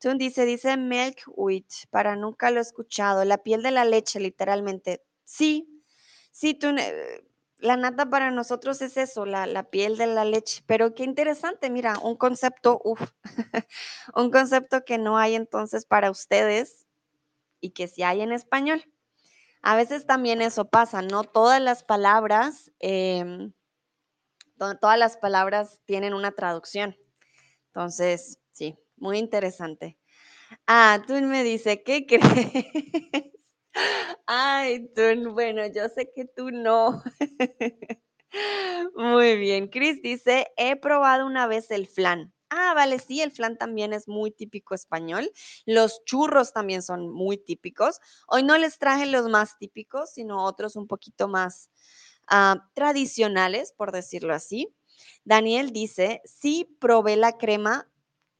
Tun dice, dice milk wheat, para nunca lo he escuchado, la piel de la leche, literalmente. Sí, sí, Tun, eh, la nata para nosotros es eso, la, la, piel de la leche, pero qué interesante, mira, un concepto, uf, un concepto que no hay entonces para ustedes y que sí hay en español. A veces también eso pasa, no todas las palabras, eh, todas las palabras tienen una traducción. Entonces, sí, muy interesante. Ah, tú me dice, ¿qué crees? Ay, tú, bueno, yo sé que tú no. Muy bien. Chris dice, he probado una vez el flan. Ah, vale, sí, el flan también es muy típico español. Los churros también son muy típicos. Hoy no les traje los más típicos, sino otros un poquito más uh, tradicionales, por decirlo así. Daniel dice, sí, probé la crema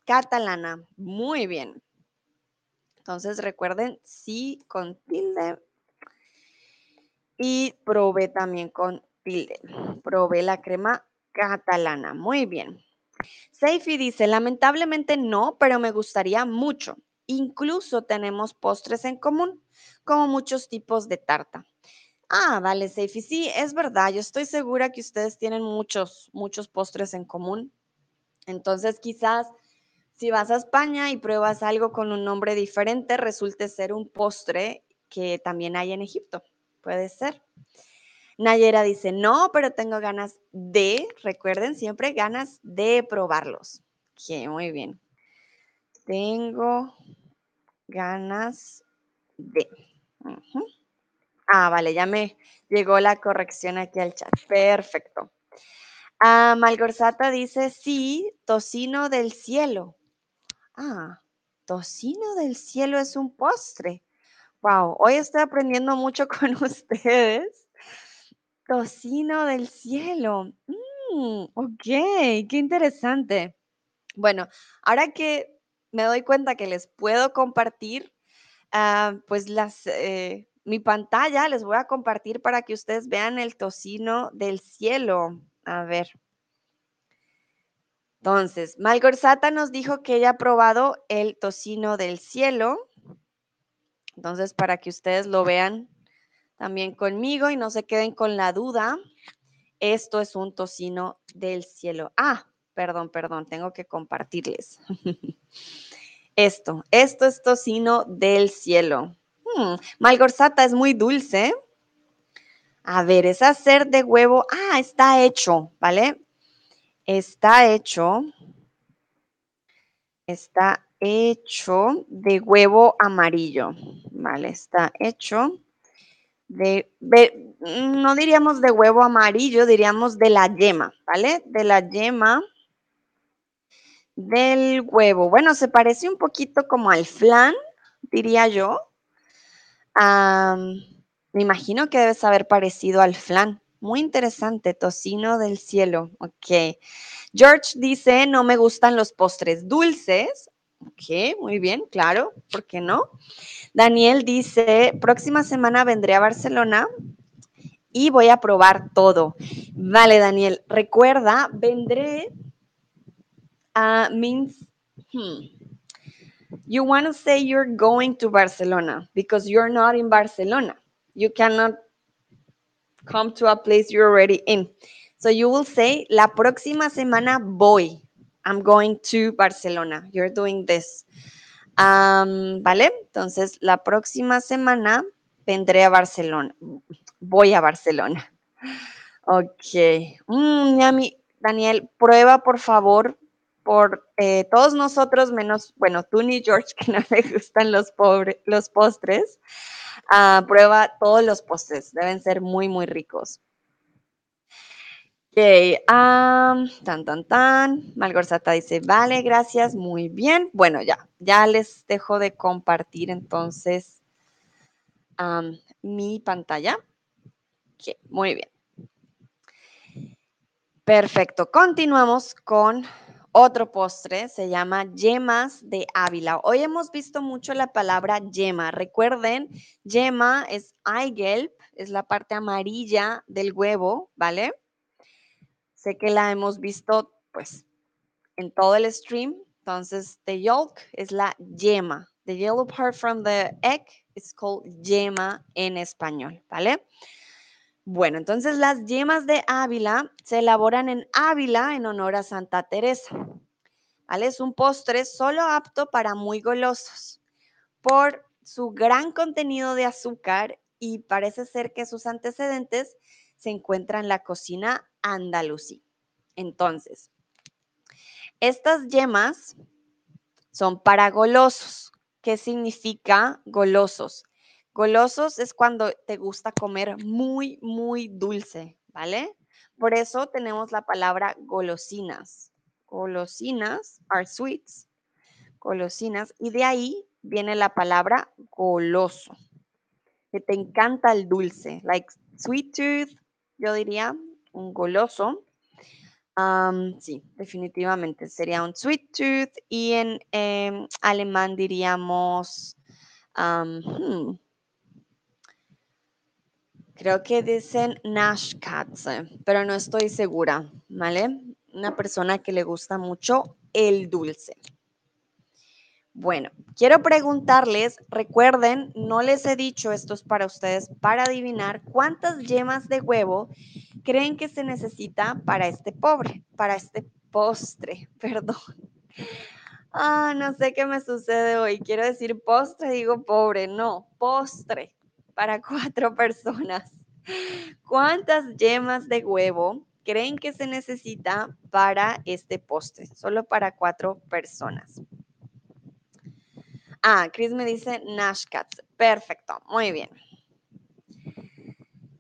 catalana. Muy bien. Entonces recuerden, sí con tilde. Y probé también con tilde. Probé la crema catalana. Muy bien. Seifi dice, lamentablemente no, pero me gustaría mucho. Incluso tenemos postres en común, como muchos tipos de tarta. Ah, vale, Seifi, sí, es verdad. Yo estoy segura que ustedes tienen muchos, muchos postres en común. Entonces, quizás si vas a España y pruebas algo con un nombre diferente, resulte ser un postre que también hay en Egipto. Puede ser. Nayera dice, no, pero tengo ganas de, recuerden siempre, ganas de probarlos. Ok, muy bien. Tengo ganas de. Ah, vale, ya me llegó la corrección aquí al chat. Perfecto. Ah, Malgorzata dice, sí, tocino del cielo. Ah, tocino del cielo es un postre. Wow, hoy estoy aprendiendo mucho con ustedes. Tocino del cielo. Mm, ok, qué interesante. Bueno, ahora que me doy cuenta que les puedo compartir, ah, pues las, eh, mi pantalla les voy a compartir para que ustedes vean el tocino del cielo. A ver. Entonces, Malgorzata nos dijo que ella ha probado el tocino del cielo. Entonces, para que ustedes lo vean también conmigo y no se queden con la duda. Esto es un tocino del cielo. Ah, perdón, perdón, tengo que compartirles. esto, esto es tocino del cielo. Hmm, es muy dulce. A ver, es hacer de huevo. Ah, está hecho, ¿vale? Está hecho. Está hecho de huevo amarillo, ¿vale? Está hecho de, no diríamos de huevo amarillo, diríamos de la yema, ¿vale? De la yema del huevo. Bueno, se parece un poquito como al flan, diría yo. me imagino que debe saber parecido al flan. Muy interesante, tocino del cielo. Ok. George dice, no me gustan los postres dulces. Ok, muy bien, claro, ¿por qué no? Daniel dice, próxima semana vendré a Barcelona y voy a probar todo. Vale, Daniel, recuerda, vendré a means, hmm, you want to say you're going to Barcelona because you're not in Barcelona. You cannot come to a place you're already in. So you will say, la próxima semana voy. I'm going to Barcelona. You're doing this. ¿Vale? Entonces, la próxima semana vendré a Barcelona. Voy a Barcelona. Ok. Mm, Daniel, prueba por favor por eh, todos nosotros, menos, bueno, tú ni George, que no le gustan los, los postres. Ah, prueba todos los postres. Deben ser muy, muy ricos. Ok, tan, tan, tan. Malgorzata dice, vale, gracias, muy bien. Bueno, ya, ya les dejo de compartir entonces mi pantalla. Ok, muy bien. Perfecto, continuamos con otro postre, se llama yemas de Ávila. Hoy hemos visto mucho la palabra yema. Recuerden, yema es Eigelb, es la parte amarilla del huevo, ¿vale? Sé que la hemos visto pues en todo el stream. Entonces, the yolk es la yema. The yellow part from the egg is called yema en español, ¿vale? Bueno, entonces las yemas de Ávila se elaboran en Ávila en honor a Santa Teresa. ¿Vale? Es un postre solo apto para muy golosos por su gran contenido de azúcar y parece ser que sus antecedentes se encuentran en la cocina andalusí. Entonces, estas yemas son para golosos. ¿Qué significa golosos? Golosos es cuando te gusta comer muy, muy dulce, ¿vale? Por eso tenemos la palabra golosinas. Golosinas are sweets. Golosinas. Y de ahí viene la palabra goloso. Que te encanta el dulce. Like sweet tooth, yo diría, un goloso. sí, definitivamente sería un sweet tooth y en em, alemán diríamos, hmm, creo que dicen Naschkatze, pero no estoy segura, ¿vale? Una persona que le gusta mucho el dulce. Bueno, quiero preguntarles, recuerden, no les he dicho, esto es para ustedes, para adivinar cuántas yemas de huevo creen que se necesita para este pobre, para este postre, perdón. Ah, no sé qué me sucede hoy. Quiero decir postre, digo pobre, no, postre para cuatro personas. ¿Cuántas yemas de huevo creen que se necesita para este postre? Solo para cuatro personas. Ah, Chris me dice Nashcats. Perfecto, muy bien.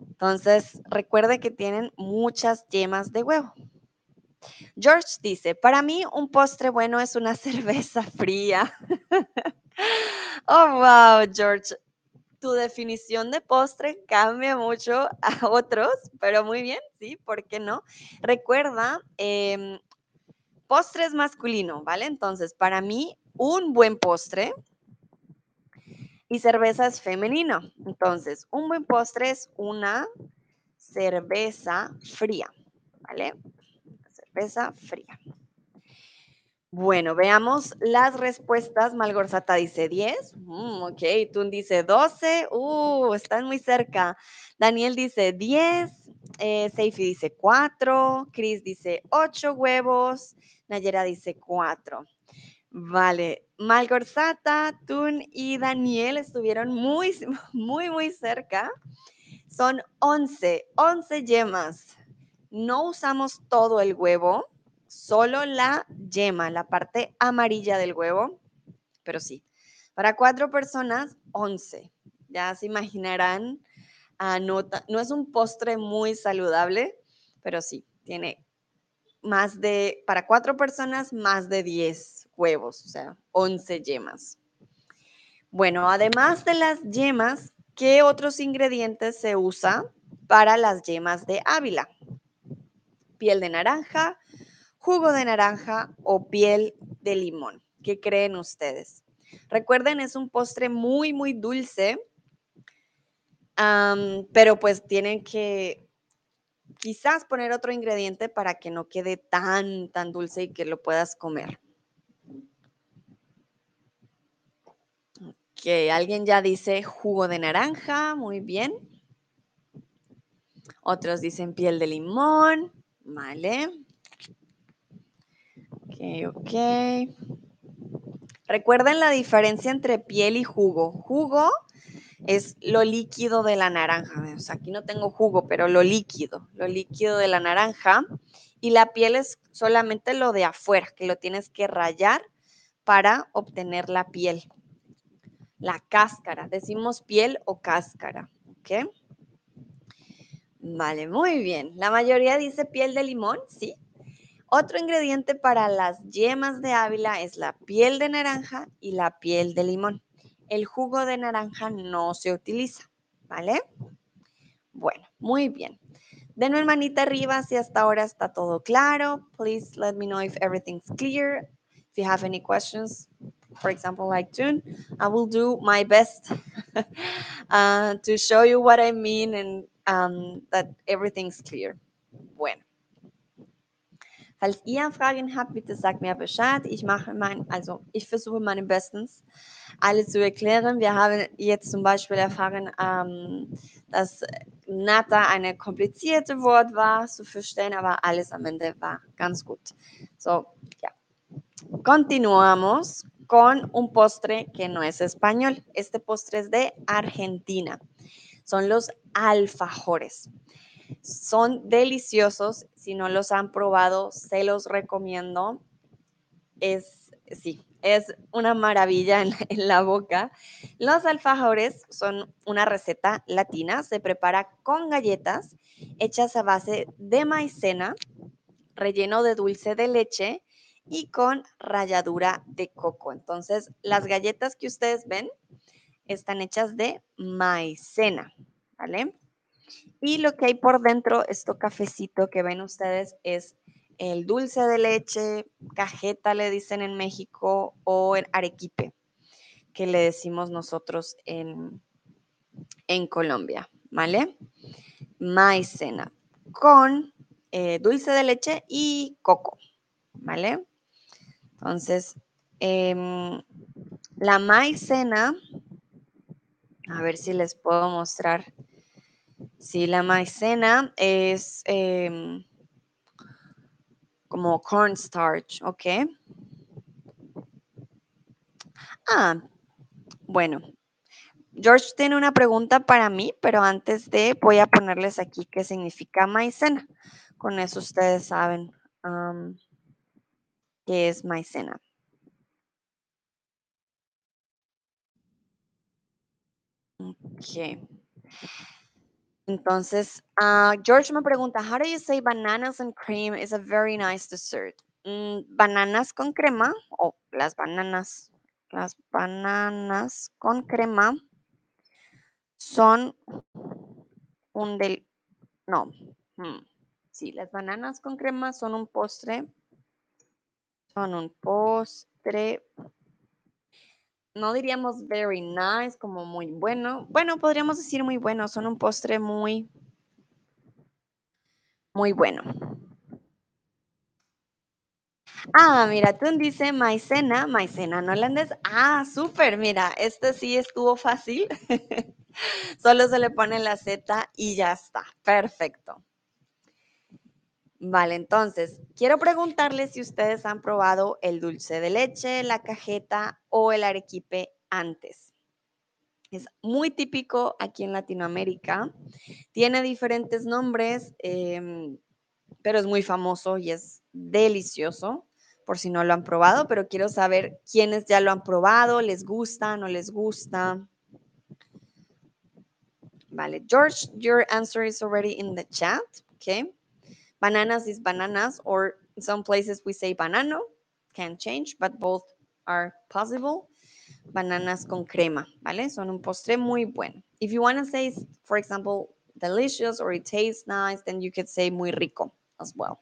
Entonces, recuerde que tienen muchas yemas de huevo. George dice, para mí un postre bueno es una cerveza fría. oh, wow, George. Tu definición de postre cambia mucho a otros, pero muy bien, sí, ¿por qué no? Recuerda, em, postre es masculino, ¿vale? Entonces, para mí, un buen postre y cerveza es femenino. Entonces, un buen postre es una cerveza fría, ¿vale? Cerveza fría. Bueno, veamos las respuestas. Malgorzata dice 10. Mm, ok, Tun dice 12. Uh, están muy cerca. Daniel dice 10. Eh, Seifi dice 4. Chris dice 8 huevos. Nayera dice 4. Vale, Malgorzata, Tun y Daniel estuvieron muy, muy, muy cerca. Son 11, 11 yemas. No usamos todo el huevo, solo la yema, la parte amarilla del huevo, pero sí. Para cuatro personas, 11. Ya se imaginarán, ah, no, es un postre muy saludable, pero sí, tiene más de, para cuatro personas, más de 10 huevos, o sea, 11 yemas. Bueno, además de las yemas, ¿qué otros ingredientes se usa para las yemas de Ávila? Piel de naranja, jugo de naranja o piel de limón. ¿Qué creen ustedes? Recuerden, es un postre muy, muy dulce, pero pues tienen que quizás poner otro ingrediente para que no quede tan, tan dulce y que lo puedas comer. Que alguien ya dice jugo de naranja, muy bien. Otros dicen piel de limón, vale. Ok, ok. Recuerden la diferencia entre piel y jugo. Jugo es lo líquido de la naranja. Aquí no tengo jugo, pero lo líquido, lo líquido de la naranja. Y la piel es solamente lo de afuera, que lo tienes que rayar para obtener la piel la cáscara. Decimos piel o cáscara, ¿ok? Vale, muy bien. La mayoría dice piel de limón, ¿sí? Otro ingrediente para las yemas de Ávila es la piel de naranja y la piel de limón. El jugo de naranja no se utiliza, ¿vale? Bueno, muy bien. Denme manita arriba si hasta ahora está todo claro. Please let me know if everything's clear. If you have any questions, for example, like June, I will do my best uh, to show you what I mean and um, that everything's clear. Bueno. Falls ihr Fragen habt, bitte sagt mir Bescheid. Ich mache mein, also ich versuche meinem Bestens, alles zu erklären. Wir haben jetzt zum Beispiel erfahren, ähm, dass Nata eine komplizierte Wort war zu verstehen, aber alles am Ende war ganz gut. So, ja. Continuamos con un postre que no es español. Este postre es de Argentina. Son los alfajores. Son deliciosos. Si no los han probado, se los recomiendo. Es, sí, es una maravilla en, en, la boca. Los alfajores son una receta latina. Se prepara con galletas hechas a base de maicena, relleno de dulce de leche y con ralladura de coco. Entonces, las galletas que ustedes ven están hechas de maicena, ¿vale? Y lo que hay por dentro, esto cafecito que ven ustedes, es el dulce de leche, cajeta le dicen en México, o el arequipe, que le decimos nosotros en, en Colombia, ¿vale? Maicena con eh, dulce de leche y coco, ¿vale? Entonces, em, la maicena, a ver si les puedo mostrar. Sí, la maicena es em, como cornstarch, ¿ok? Ah, bueno, George tiene una pregunta para mí, pero antes de voy a ponerles aquí qué significa maicena. Con eso ustedes saben qué es maicena. Ok. Entonces, uh, George me pregunta, how do you say bananas and cream is a very nice dessert? Mm, bananas con crema o las bananas, las bananas con crema son un del, no, hmm, sí, las bananas con crema son un postre, son un postre, no diríamos very nice, como muy bueno, bueno, podríamos decir muy bueno, son un postre muy, muy bueno. Ah, mira, tú dice maicena, maicena en holandés. Ah, súper, mira, este sí estuvo fácil. Solo se le pone la Z y ya está. Perfecto. Vale, entonces, quiero preguntarles si ustedes han probado el dulce de leche, la cajeta o el arequipe antes. Es muy típico aquí en Latinoamérica. Tiene diferentes nombres, em, pero es muy famoso y es delicioso por si no lo han probado, pero quiero saber quiénes ya lo han probado, les gusta, no les gusta. Vale, George, your answer is already in the chat, okay? Bananas is bananas, or in some places we say banano, can change, but both are possible. Bananas con crema, ¿vale? Son un postre muy bueno. If you want to say, for example, delicious or it tastes nice, then you could say muy rico as well.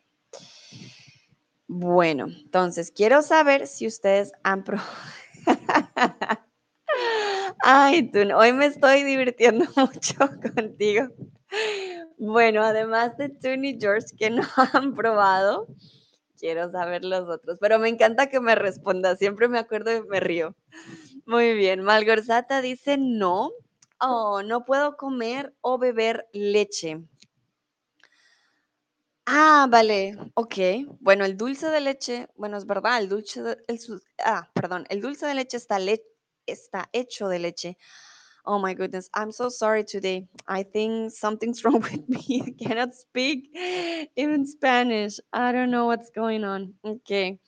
Bueno, entonces quiero saber si ustedes han probado. Ay, tú, hoy me estoy divirtiendo mucho contigo. Bueno, además de y George que no han probado, quiero saber los otros, pero me encanta que me responda, siempre me acuerdo y me río. Muy bien, Malgorzata dice no, oh, no puedo comer o beber leche. Ah, vale, ok. Bueno, el dulce de leche, bueno, es verdad, el dulce de, el, ah, perdón, el dulce de leche está, le, está hecho de leche. Oh my goodness, I'm so sorry today. I think something's wrong with me. I cannot speak even Spanish. I don't know what's going on. Ok.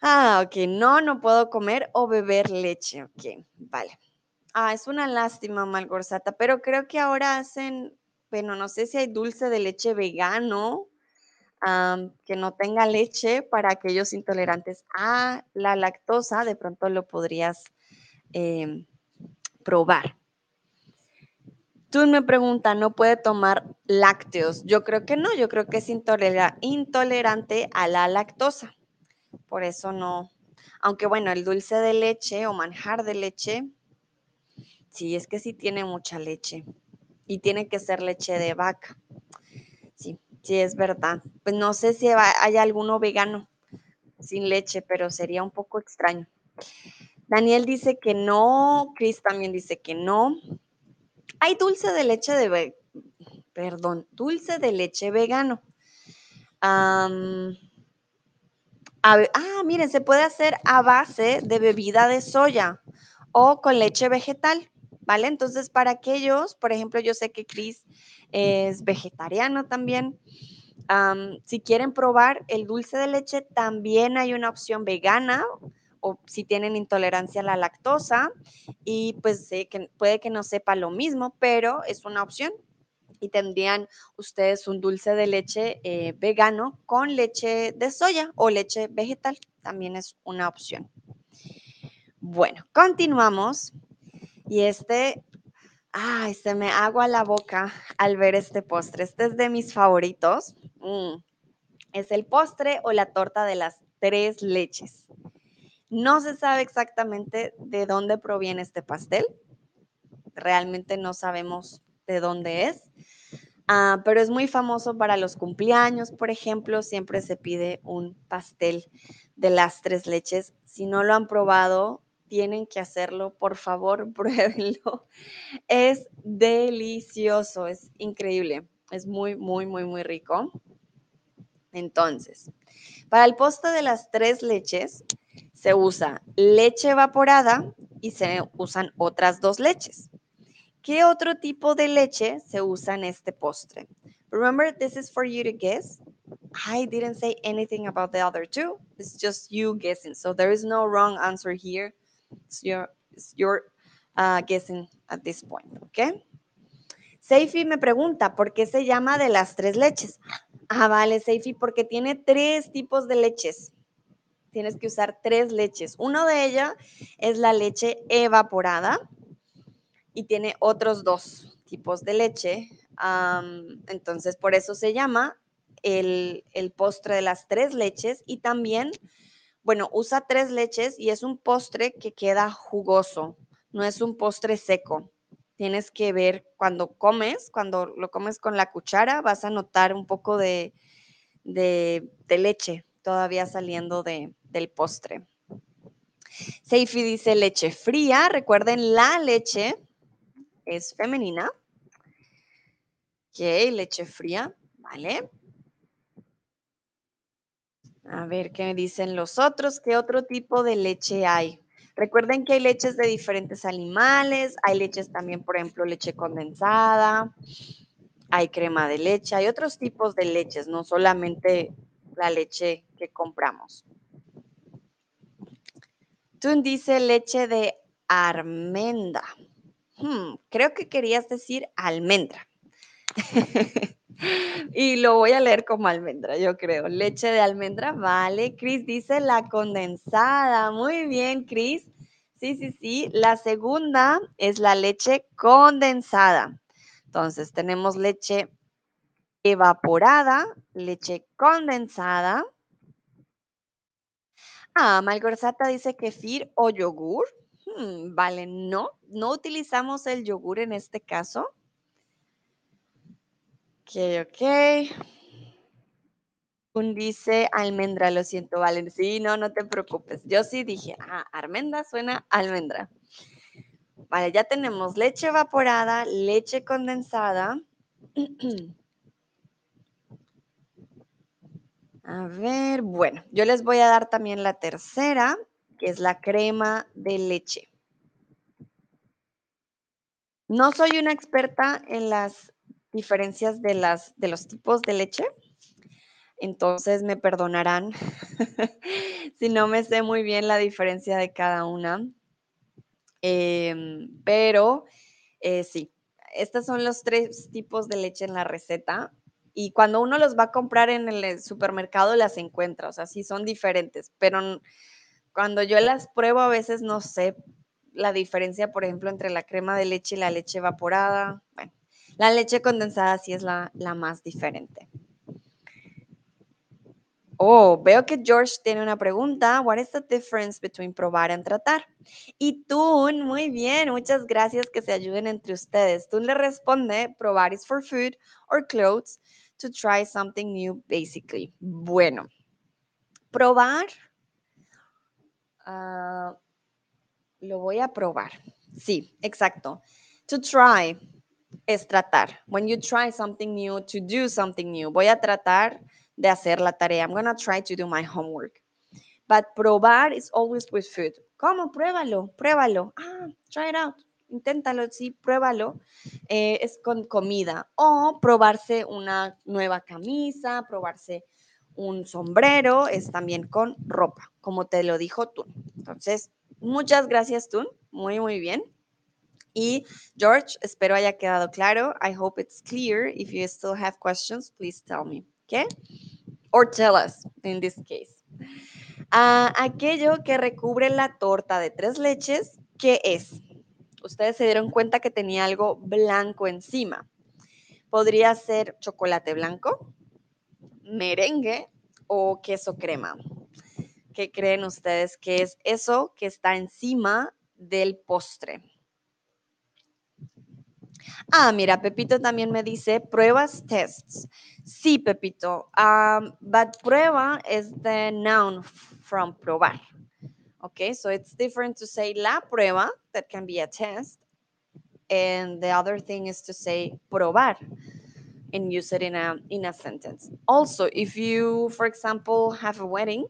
Ah, ok, no, no puedo comer o beber leche. Ok, vale. Ah, es una lástima, Malgorzata, pero creo que ahora hacen bueno, no sé si hay dulce de leche vegano que no tenga leche para aquellos intolerantes a la lactosa, de pronto lo podrías em, probar. Tú me pregunta, ¿no puede tomar lácteos? Yo creo que no, yo creo que es intolerante a la lactosa. Por eso no. Aunque bueno, el dulce de leche o manjar de leche, sí, es que sí tiene mucha leche y tiene que ser leche de vaca. Sí, sí, es verdad. Pues no sé si hay alguno vegano sin leche, pero sería un poco extraño. Daniel dice que no, Chris también dice que no. Hay dulce de leche de, perdón, dulce de leche vegano. ah, miren, se puede hacer a base de bebida de soya o con leche vegetal. ¿vale? Entonces, para aquellos, por ejemplo, yo sé que Chris es vegetariano también. si quieren probar el dulce de leche, también hay una opción vegana o si tienen intolerancia a la lactosa y pues puede que no sepa lo mismo, pero es una opción y tendrían ustedes un dulce de leche eh, vegano con leche de soya o leche vegetal, también es una opción. Bueno, continuamos y este, ay, se me agua la boca al ver este postre. Este es de mis favoritos. Mm, es el postre o la torta de las tres leches. No se sabe exactamente de dónde proviene este pastel. Realmente no sabemos de dónde es. Ah, pero es muy famoso para los cumpleaños, por ejemplo, siempre se pide un pastel de las tres leches. Si no lo han probado, tienen que hacerlo, por favor, pruébenlo. Es delicioso, es increíble, es muy, muy, muy, muy rico. Entonces, para el postre de las tres leches, se usa leche evaporada y se usan otras dos leches. ¿Qué otro tipo de leche se usa en este postre? Remember, this is for you to guess. I didn't say anything about the other two. It's just you guessing. So there is no wrong answer here. It's your, uh, guessing at this point, ¿ok? Seifi me pregunta, ¿por qué se llama de las tres leches? Ah, vale, Seifi, porque tiene tres tipos de leches. Tienes que usar tres leches. Uno de ellas es la leche evaporada y tiene otros dos tipos de leche. entonces, por eso se llama el, postre de las tres leches y también, bueno, usa tres leches y es un postre que queda jugoso, no es un postre seco. Tienes que ver cuando comes, cuando lo comes con la cuchara, vas a notar un poco de, leche todavía saliendo de, del postre. Seifi dice leche fría. Recuerden, la leche es femenina. Ok, leche fría, ¿vale? A ver qué me dicen los otros. ¿Qué otro tipo de leche hay? Recuerden que hay leches de diferentes animales, hay leches también, por ejemplo, leche condensada, hay crema de leche, hay otros tipos de leches, no solamente la leche que compramos. Tun dice leche de almendra. Hmm, creo que querías decir almendra. y lo voy a leer como almendra, yo creo. Leche de almendra, vale. Chris dice la condensada. Muy bien, Chris. Sí, sí, sí. La segunda es la leche condensada. Entonces, tenemos leche evaporada, leche condensada. Ah, Malgorzata dice kefir o yogur. Hmm, vale, no, no utilizamos el yogur en este caso. Ok, ok. Un dice almendra, lo siento, Valen. Sí, no, no te preocupes. Yo sí dije, ah, almendra suena almendra. Vale, ya tenemos leche evaporada, leche condensada. A ver, bueno, yo les voy a dar también la tercera, que es la crema de leche. No soy una experta en las diferencias de, las, de los tipos de leche, entonces me perdonarán si no me sé muy bien la diferencia de cada una. Em, pero eh, sí, estos son los tres tipos de leche en la receta. Y cuando uno los va a comprar en el supermercado las encuentra, o sea, sí son diferentes, pero cuando yo las pruebo a veces no sé la diferencia, por ejemplo, entre la crema de leche y la leche evaporada. Bueno, la leche condensada sí es la, la más diferente. Oh, veo que George tiene una pregunta. What is the difference between probar and tratar? Y tú, muy bien, muchas gracias que se ayuden entre ustedes. Tú le responde, probar is for food or clothes, to try something new, basically. Bueno, probar, uh, lo voy a probar. Sí, exacto. To try es tratar. When you try something new, to do something new. Voy a tratar de hacer la tarea. I'm gonna try to do my homework. But probar is always with food. ¿Cómo? Pruébalo, pruébalo. Ah, try it out. Inténtalo, sí, pruébalo. Eh, es con comida. O probarse una nueva camisa, probarse un sombrero, es también con ropa, como te lo dijo tú. Entonces, muchas gracias, tú. Muy, muy bien. Y George, espero haya quedado claro. I hope it's clear. If you still have questions, please tell me. Okay? Or tell us in this case. Ah, aquello que recubre la torta de tres leches, ¿qué es? Ustedes se dieron cuenta que tenía algo blanco encima. Podría ser chocolate blanco, merengue o queso crema. ¿Qué creen ustedes que es eso que está encima del postre? Ah, mira, Pepito también me dice pruebas, tests. Sí, Pepito, um, but prueba is the noun from probar. Okay, so it's different to say la prueba, that can be a test, and the other thing is to say probar and use it in a in a sentence. Also, if you, for example, have a wedding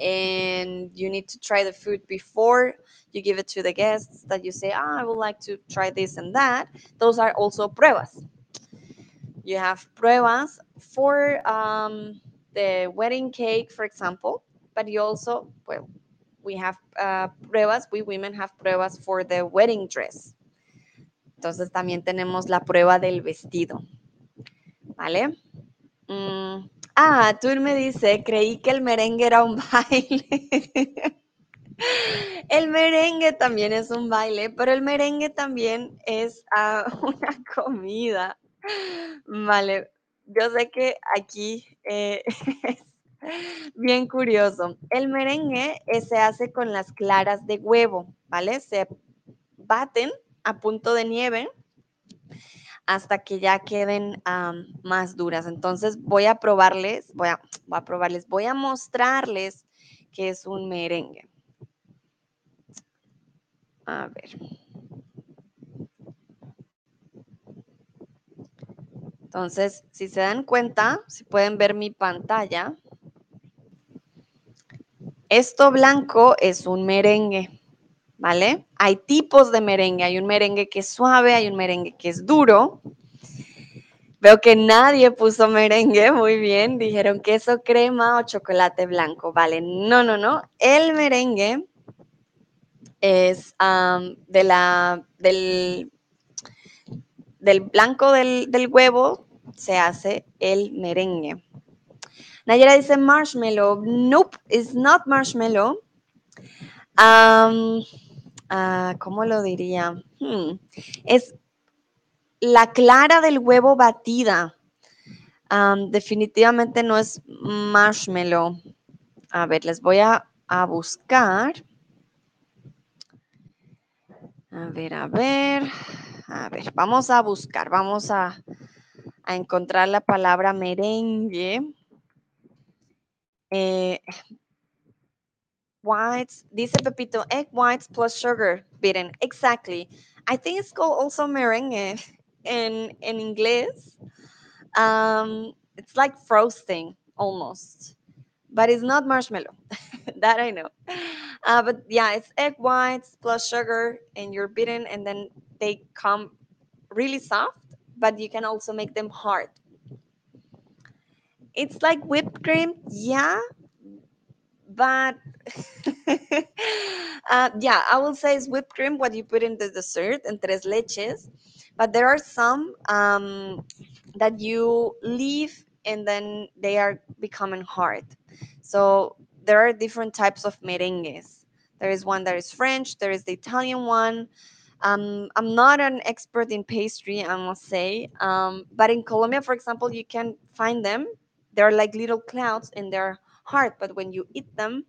and you need to try the food before you give it to the guests that you say, ah, I would like to try this and that. Those are also pruebas. You have pruebas for um, the wedding cake, for example, but you also, well, we have uh, pruebas, we women have pruebas for the wedding dress. Entonces también tenemos la prueba del vestido. ¿Vale? Mm, Ah, tú me dice, creí que el merengue era un baile. El merengue también es un baile, pero el merengue también es ah, una comida. Vale, yo sé que aquí eh, es bien curioso. El merengue eh, se hace con las claras de huevo, ¿vale? Se baten a punto de nieve hasta que ya queden más duras. Entonces voy a probarles, voy a, voy a probarles, voy a mostrarles que es un merengue. A ver. Entonces, si se dan cuenta, si pueden ver mi pantalla, esto blanco es un merengue. ¿vale? Hay tipos de merengue, hay un merengue que es suave, hay un merengue que es duro. Veo que nadie puso merengue, muy bien, dijeron queso crema o chocolate blanco, ¿vale? No, no, no, el merengue es de la, del, del blanco del, del, huevo, se hace el merengue. Nayera dice marshmallow. Nope, it's not marshmallow. Um, Ah, ¿cómo lo diría? Hmm, es la clara del huevo batida. definitivamente no es marshmallow. A ver, les voy a, buscar. A ver, a ver. A ver, vamos a buscar, vamos a, a encontrar la palabra merengue. Eh, whites. Dice Pepito, egg whites plus sugar beaten. Exactly. I think it's called also merengue in in English. Um, it's like frosting almost, but it's not marshmallow. that I know. Uh, but yeah, it's egg whites plus sugar, and you're beaten, and then they come really soft. But you can also make them hard. It's like whipped cream, yeah, but uh, yeah, I will say it's whipped cream, what you put in the dessert, and tres leches. But there are some um, that you leave and then they are becoming hard. So there are different types of merengues. There is one that is French, there is the Italian one. Um, I'm not an expert in pastry, I must say. Um, but in Colombia, for example, you can find them. They're like little clouds and they're hard, but when you eat them,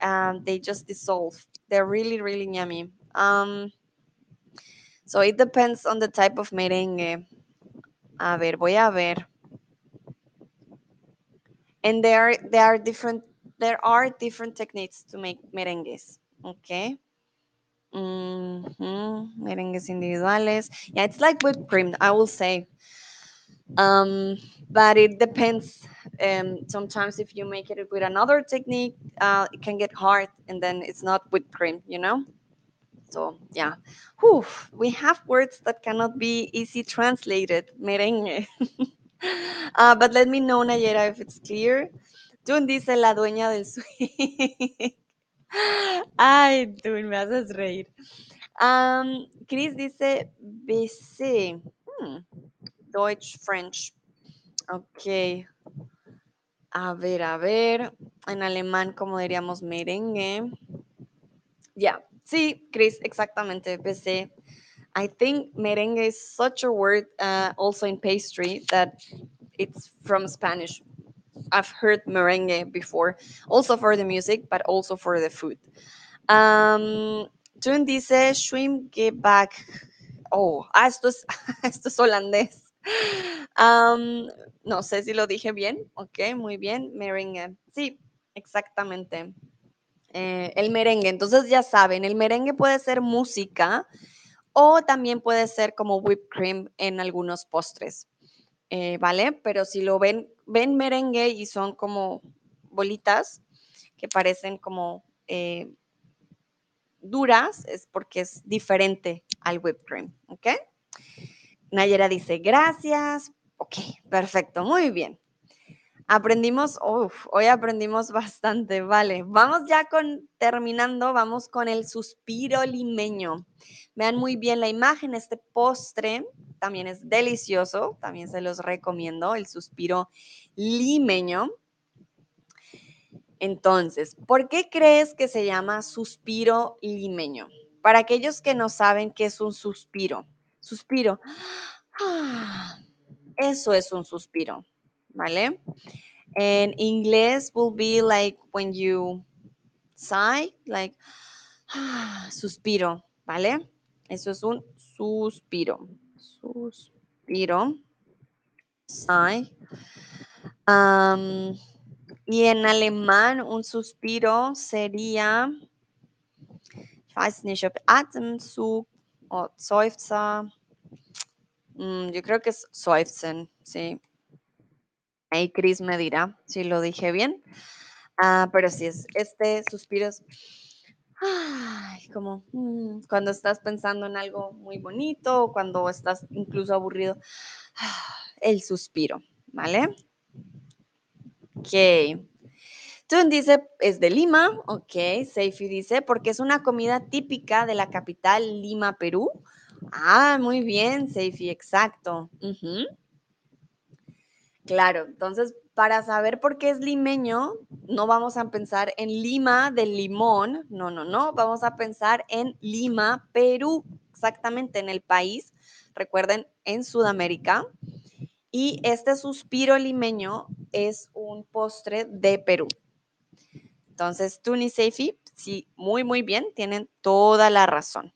um, they just dissolve. They're really, really yummy. Um, so it depends on the type of merengue. A ver, voy a ver. And there are, there are different there are different techniques to make merengues. Okay. Mm -hmm. Merengues individuales. Yeah, it's like whipped cream, I will say. Um, but it depends. Um, sometimes if you make it with another technique, uh, it can get hard and then it's not whipped cream, you know? So yeah, Whew, we have words that cannot be easy translated, merengue. uh, but let me know, Nayera, if it's clear. Tun dice la dueña del swing. Ay, Tun, me haces reír. Um, Chris dice BC. Hmm. Deutsch, French. Ok. A ver, a ver. En alemán, como diríamos, merengue. Yeah. Sí, Chris, exactamente. PC. I think merengue is such a word uh, also in pastry that it's from Spanish. I've heard merengue before, also for the music, but also for the food. Um, June dice Schwimmgebäck. Oh, ah, esto es, esto es holandés. No sé si lo dije bien. Ok, muy bien. Merengue. Sí, exactamente. Eh, el merengue. Entonces ya saben, el merengue puede ser música o también puede ser como whipped cream en algunos postres. Eh, ¿Vale? Pero si lo ven, ven merengue y son como bolitas, que parecen como eh, duras, es porque es diferente al whipped cream, ¿ok? Nayera dice, gracias. Ok, perfecto, muy bien. Aprendimos, hoy aprendimos bastante, vale. Vamos ya con, terminando, vamos con el suspiro limeño. Vean muy bien la imagen, este postre también es delicioso, también se los recomiendo, el suspiro limeño. Entonces, ¿por qué crees que se llama suspiro limeño? Para aquellos que no saben qué es un suspiro. Suspiro. Ah, eso es un suspiro, ¿vale? En inglés will be like when you sigh, like ah, suspiro, ¿vale? Eso es un suspiro. Suspiro. Sigh. y en alemán un suspiro sería, ich weiß nicht, ob Atemzug o. Mm, yo creo que es Seufzen, sí. Ahí Chris me dirá si lo dije bien. Ah, pero sí, es este suspiro es como mm, cuando estás pensando en algo muy bonito o cuando estás incluso aburrido. el suspiro, ¿vale? Ok. Tun dice, es de Lima, ok. Seifi dice, porque es una comida típica de la capital Lima, Perú. Ah, muy bien, Seifi, exacto. Claro, entonces para saber por qué es limeño, no vamos a pensar en Lima del limón, no, no, no, vamos a pensar en Lima, Perú, exactamente en el país, recuerden, en Sudamérica. Y este suspiro limeño es un postre de Perú. Entonces, Tuni Seifi, sí, muy, muy bien, tienen toda la razón.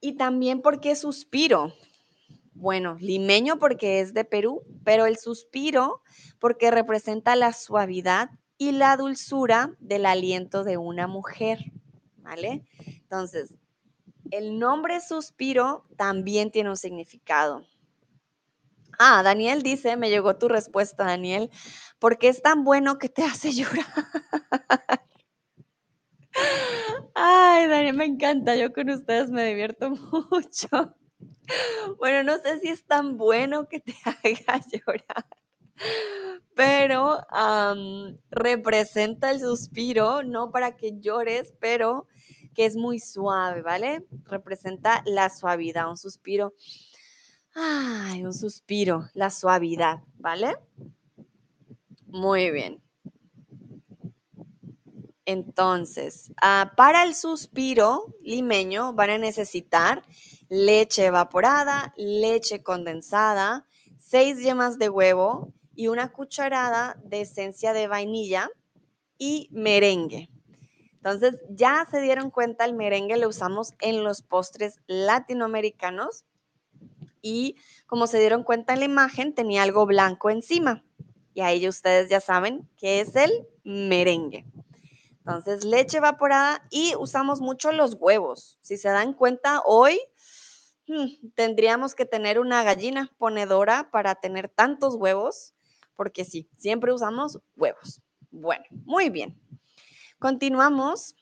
Y también porque suspiro. Bueno, limeño porque es de Perú, pero el suspiro porque representa la suavidad y la dulzura del aliento de una mujer, ¿vale? Entonces, el nombre suspiro también tiene un significado. Ah, Daniel dice, me llegó tu respuesta, Daniel, porque es tan bueno que te hace llorar. Ay, Daniel, me encanta, yo con ustedes me divierto mucho. Bueno, no sé si es tan bueno que te haga llorar, pero representa el suspiro, no para que llores, pero que es muy suave, ¿vale? Representa la suavidad, un suspiro Ay, un suspiro, la suavidad, ¿vale? Muy bien. Entonces, ah, para el suspiro limeño van a necesitar leche evaporada, leche condensada, seis yemas de huevo y una cucharada de esencia de vainilla y merengue. Entonces, ya se dieron cuenta, el merengue lo usamos en los postres latinoamericanos y como se dieron cuenta en la imagen, tenía algo blanco encima. Y ahí ustedes ya saben que es el merengue. Entonces, leche evaporada y usamos mucho los huevos. Si se dan cuenta, hoy hmm, tendríamos que tener una gallina ponedora para tener tantos huevos, porque sí, siempre usamos huevos. Bueno, muy bien. Continuamos.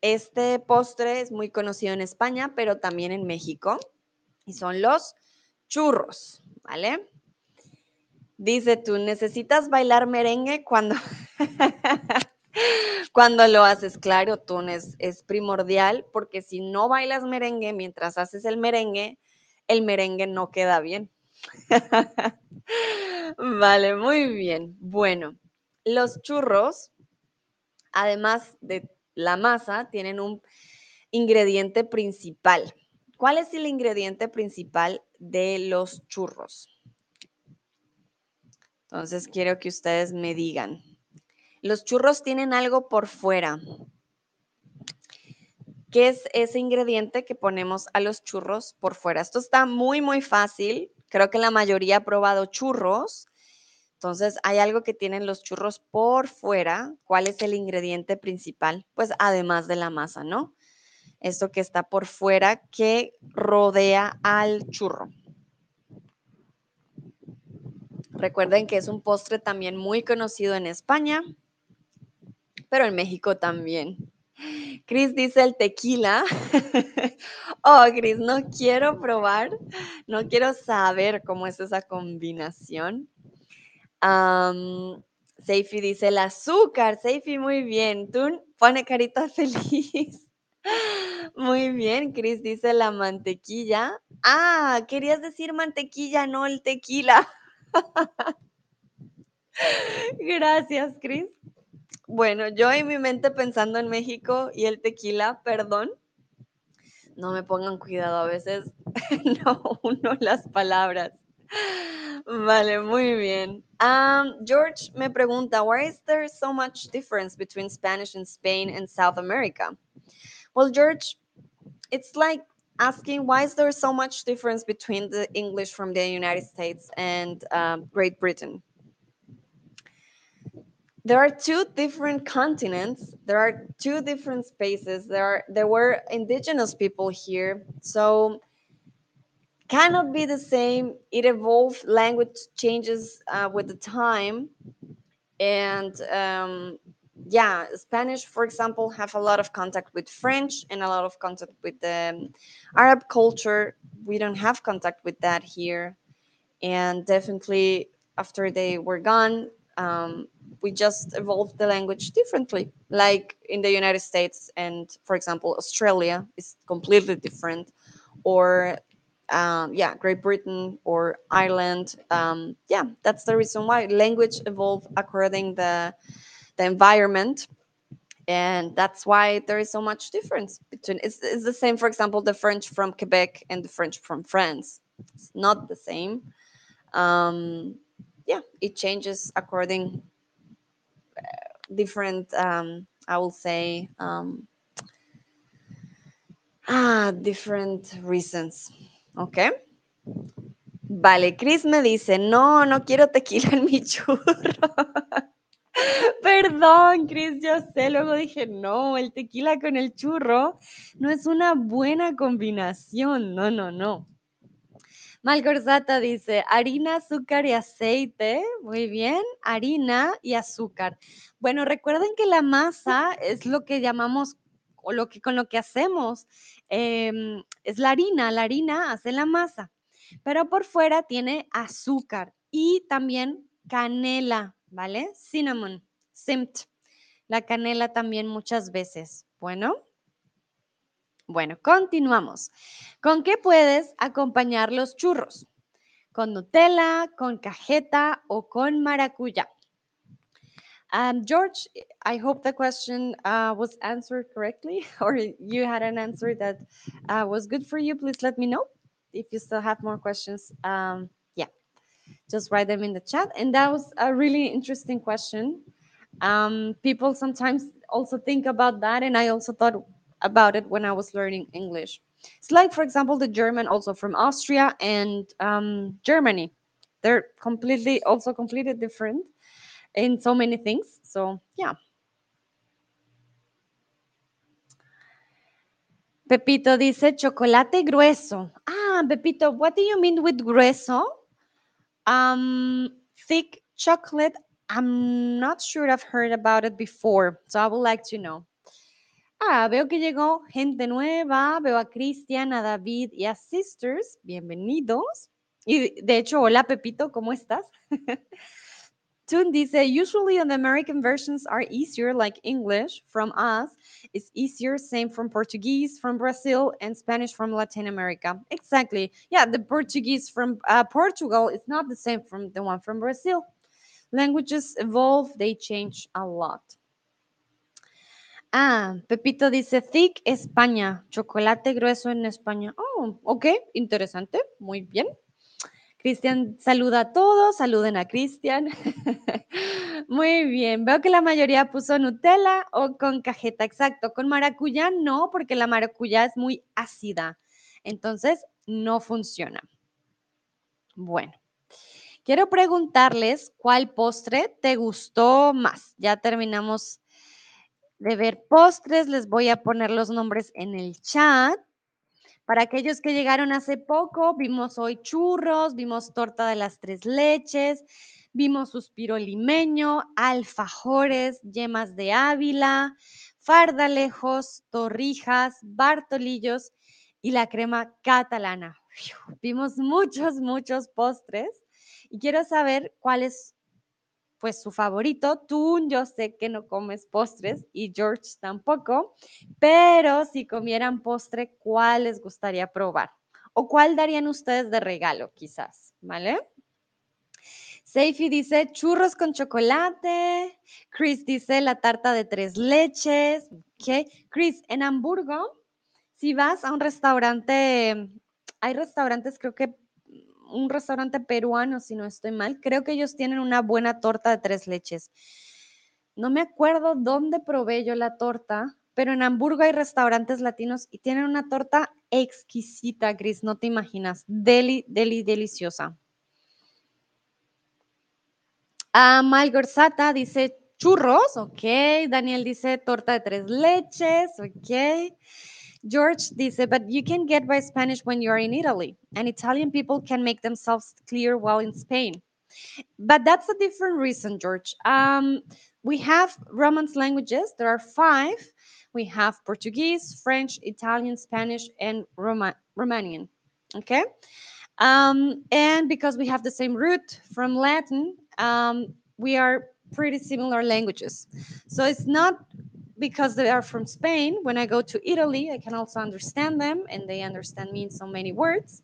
Este postre es muy conocido en España, pero también en México, y son los churros, ¿vale? Dice tú, necesitas bailar merengue cuando, cuando lo haces. Claro, tú es, es primordial porque si no bailas merengue mientras haces el merengue, el merengue no queda bien. vale, muy bien. Bueno, los churros, además de la masa, tienen un ingrediente principal. ¿Cuál es el ingrediente principal de los churros? Entonces quiero que ustedes me digan. Los churros tienen algo por fuera. ¿Qué es ese ingrediente que ponemos a los churros por fuera? Esto está muy, muy fácil. Creo que la mayoría ha probado churros. Entonces, hay algo que tienen los churros por fuera. ¿Cuál es el ingrediente principal? Pues además de la masa, ¿no? Esto que está por fuera que rodea al churro. Recuerden que es un postre también muy conocido en España pero en México también. Chris dice el tequila. oh, Chris, no quiero probar, no quiero saber cómo es esa combinación. Um, Seifi dice el azúcar. Seifi, muy bien. Tú pone carita feliz. Muy bien, Chris dice la mantequilla. Ah, querías decir mantequilla, no el tequila. Gracias, Chris. Bueno, yo en mi mente pensando en México y el tequila, perdón. No me pongan cuidado, a veces no uno las palabras. Vale, muy bien. Um, George me pregunta, why is there so much difference between Spanish in Spain and South America? Well, George, it's like asking why is there so much difference between the English from the United States and um, Great Britain? There are two different continents. There are two different spaces. There are there were indigenous people here, so cannot be the same. It evolved. Language changes uh, with the time, and um, yeah, Spanish, for example, have a lot of contact with French and a lot of contact with the um, Arab culture. We don't have contact with that here, and definitely after they were gone, um, we just evolved the language differently. Like in the United States and, for example, Australia is completely different, or um, yeah, Great Britain or Ireland. Um, yeah, that's the reason why language evolved according the the environment and that's why there is so much difference between it's, it's the same for example the french from quebec and the french from france. It's not the same. Um, yeah it changes according uh, different um, i will say um, ah, different reasons. Okay? Vale, Chris me dice, no, no quiero tequila en mi churro. Perdón, Chris, yo sé, luego dije, no, el tequila con el churro no es una buena combinación, no, no, no. Malgorzata dice, harina, azúcar y aceite, muy bien, harina y azúcar. Bueno, recuerden que la masa es lo que llamamos, o lo que con lo que hacemos, em, es la harina, la harina hace la masa, pero por fuera tiene azúcar y también canela, ¿vale? Cinnamon, cimt, la canela también muchas veces. Bueno. Bueno, continuamos. ¿Con qué puedes acompañar los churros? ¿Con Nutella, con cajeta o con maracuyá? Um, George, I hope the question uh, was answered correctly or you had an answer that uh, was good for you. Please let me know if you still have more questions. Um, just write them in the chat. And that was a really interesting question. Um, people sometimes also think about that, and I also thought about it when I was learning English. It's like, for example, the German also from Austria and um, Germany. They're completely, also completely different in so many things. So, yeah. Pepito dice chocolate grueso. Ah, Pepito, what do you mean with grueso? Um, thick chocolate. I'm not sure I've heard about it before, so I would like to know. Ah, veo que llegó gente nueva. Veo a Cristian, a David y a Sisters. Bienvenidos. Y de hecho, hola Pepito, ¿cómo estás? Tune dice, usually on the American versions are easier, like English from us is easier. Same from Portuguese from Brazil and Spanish from Latin America. Exactly. Yeah, the Portuguese from uh, Portugal is not the same from the one from Brazil. Languages evolve, they change a lot. Ah, Pepito dice thick España, chocolate grueso en España. Oh, ok, interesante, muy bien. Cristian saluda a todos, saluden a Cristian. Muy bien, veo que la mayoría puso Nutella o con cajeta, exacto. Con maracuyá no, porque la maracuyá es muy ácida, entonces no funciona. Bueno, quiero preguntarles cuál postre te gustó más. Ya terminamos de ver postres, les voy a poner los nombres en el chat. Para aquellos que llegaron hace poco, vimos hoy churros, vimos torta de las tres leches, Vimos suspiro limeño, alfajores, yemas de Ávila, fardalejos, torrijas, bartolillos y la crema catalana. Vimos muchos, muchos postres y quiero saber cuál es pues su favorito. Tú yo sé que no comes postres y George tampoco, pero si comieran postre, ¿cuál les gustaría probar? ¿O cuál darían ustedes de regalo quizás? ¿Vale? Seifi dice churros con chocolate. Chris dice la tarta de tres leches. Ok. Chris, en Hamburgo, si vas a un restaurante, hay restaurantes, creo que un restaurante peruano, si no estoy mal, creo que ellos tienen una buena torta de tres leches. No me acuerdo dónde probé yo la torta, pero en Hamburgo hay restaurantes latinos y tienen una torta exquisita, Chris, no te imaginas. Deli, deli, deliciosa. Ah, Malgorzata dice churros, ok. Daniel dice torta de tres leches, ok. George dice, but you can get by Spanish when you're in Italy, and Italian people can make themselves clear while in Spain. But that's a different reason, George. Um, we have Romance languages. There are five. We have Portuguese, French, Italian, Spanish, and Roma Romanian. Okay. Um, and because we have the same root from Latin, um, we are pretty similar languages. So it's not because they are from Spain. When I go to Italy, I can also understand them and they understand me in so many words.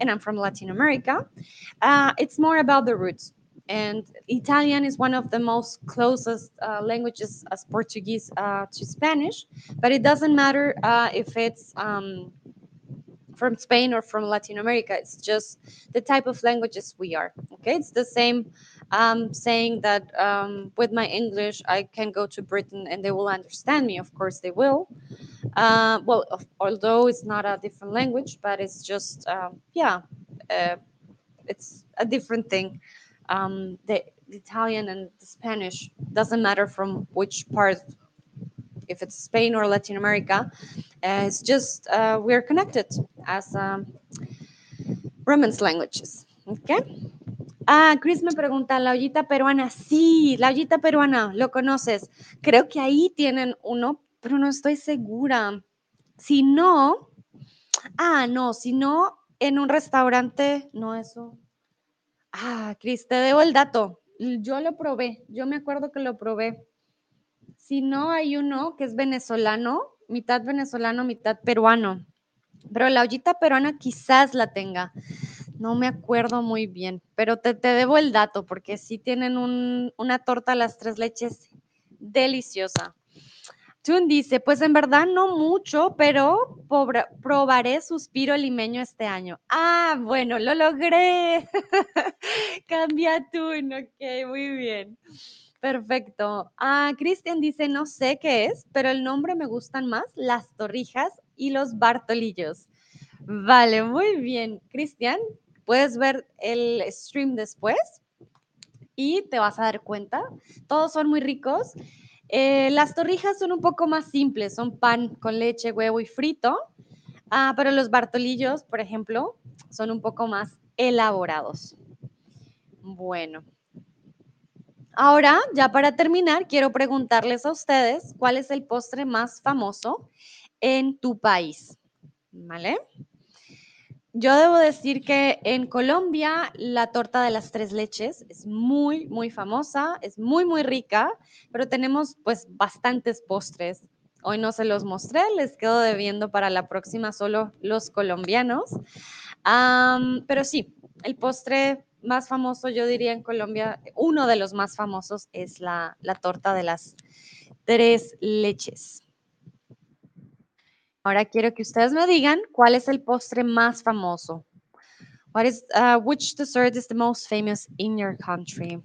And I'm from Latin America. Uh, it's more about the roots. And Italian is one of the most closest uh, languages as Portuguese uh, to Spanish, but it doesn't matter uh, if it's um, from Spain or from Latin America. It's just the type of languages we are. Okay, it's the same um, saying that um, with my English, I can go to Britain and they will understand me. Of course, they will. Uh, well, of, although it's not a different language, but it's just um, yeah, uh, it's a different thing. Um, the, the Italian and the Spanish doesn't matter from which part if it's Spain or Latin America. It's just uh, we're connected as um, Romance languages. Okay. Ah, Chris me pregunta, la ollita peruana. Sí, la ollita peruana, ¿lo conoces? Creo que ahí tienen uno, pero no estoy segura. Si no, ah, no, si no, en un restaurante, no, eso. Ah, Chris, te debo el dato. Yo lo probé, yo me acuerdo que lo probé. Si no, hay uno que es venezolano, mitad venezolano, mitad peruano. Pero la ollita peruana quizás la tenga. No me acuerdo muy bien, pero te, te debo el dato porque sí tienen un, una torta a las tres leches deliciosa. Tun dice, pues en verdad no mucho, pero probaré suspiro limeño este año. Ah, bueno, lo logré. Cambia Tun, ok, muy bien. Perfecto. Ah, Cristian dice, no sé qué es, pero el nombre me gustan más, las torrijas y los bartolillos. Vale, muy bien. Cristian, puedes ver el stream después y te vas a dar cuenta. Todos son muy ricos. Eh, las torrijas son un poco más simples, son pan con leche, huevo y frito. Ah, pero los bartolillos, por ejemplo, son un poco más elaborados. Bueno, Ahora, ya para terminar, quiero preguntarles a ustedes cuál es el postre más famoso en tu país. ¿Vale? Yo debo decir que en Colombia la torta de las tres leches es muy, muy famosa, es muy, muy rica, pero tenemos pues bastantes postres. Hoy no se los mostré, les quedo debiendo para la próxima solo los colombianos. pero sí, el postre más famoso, yo diría en Colombia, uno de los más famosos es la, la torta de las tres leches. Ahora quiero que ustedes me digan cuál es el postre más famoso. What is, uh, which dessert is the most famous in your country?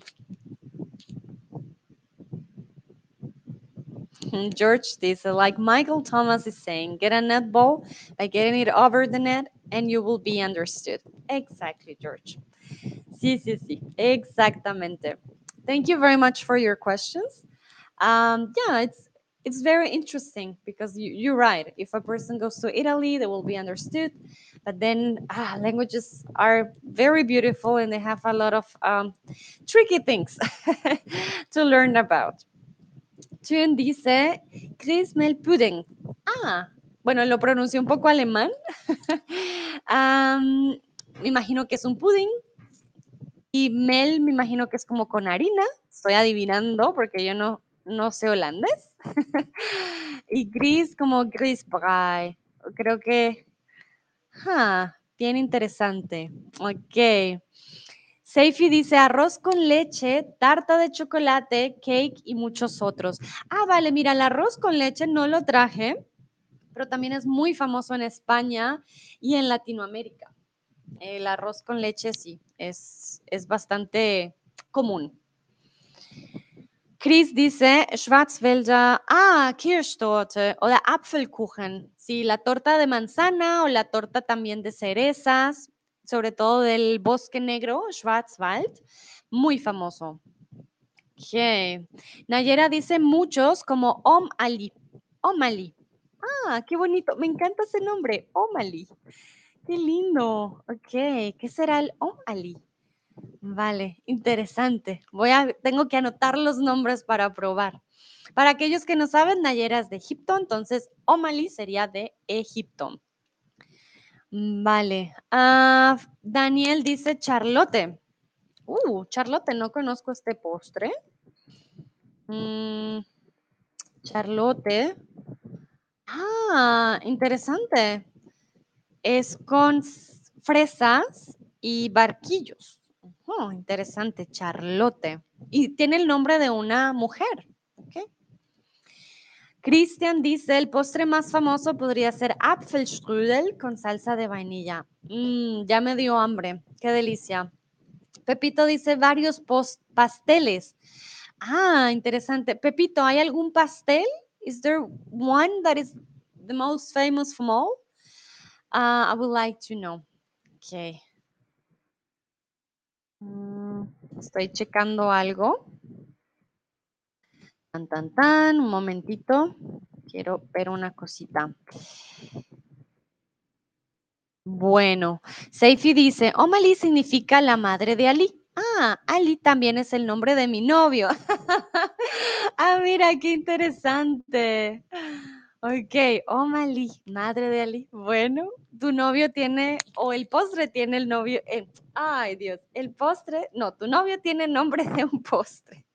George dice, like Michael Thomas is saying, get a net ball by getting it over the net and you will be understood. Exactly, George. Sí, sí, sí, exactamente. Thank you very much for your questions. Um, yeah, it's it's very interesting because you, you're right. If a person goes to Italy, they will be understood. But then ah, languages are very beautiful and they have a lot of um, tricky things to learn about. Tune dice Christmas pudding. Ah, bueno, lo pronuncié un poco alemán. um, me imagino que es un pudding. Y Mel me imagino que es como con harina. Estoy adivinando porque yo no, no sé holandés. y gris como gris brei. Creo que... Ah, bien interesante. Ok. Seifi dice arroz con leche, tarta de chocolate, cake y muchos otros. Ah, vale, mira, el arroz con leche no lo traje, pero también es muy famoso en España y en Latinoamérica. El arroz con leche sí, es, es bastante común. Chris dice Schwarzwälder, ah, Kirschtorte o la Apfelkuchen. Sí, la torta de manzana o la torta también de cerezas, sobre todo del bosque negro, Schwarzwald, muy famoso. Okay. Nayera dice muchos como Om Ali. Omali. Ah, qué bonito. Me encanta ese nombre, Omali. Qué lindo. Ok, ¿qué será el Omali? Vale, interesante. Voy a, tengo que anotar los nombres para probar. Para aquellos que no saben, Nayera es de Egipto, entonces Omali sería de Egipto. Vale. Ah, Daniel dice Charlotte. Uh, Charlotte, no conozco este postre. Mm, Charlotte. Ah, interesante. Es con fresas y barquillos. Oh, interesante, Charlotte. Y tiene el nombre de una mujer. Okay. Cristian dice, el postre más famoso podría ser Apfelstrudel con salsa de vainilla. Mm, ya me dio hambre, qué delicia. Pepito dice varios pasteles. Ah, interesante. Pepito, ¿hay algún pastel? Is there one that is the most famous from all? Uh, I would like to know. Okay. Mm, estoy checando algo. Tan, tan, tan, un momentito. Quiero ver una cosita. Bueno, Seifi dice, Omali significa la madre de Ali. Ah, Ali también es el nombre de mi novio. ah, mira, qué interesante. Ok, Omali, madre de Ali. Bueno, tu novio tiene, o el postre tiene el novio, eh, ay Dios, el postre, no, tu novio tiene nombre de un postre.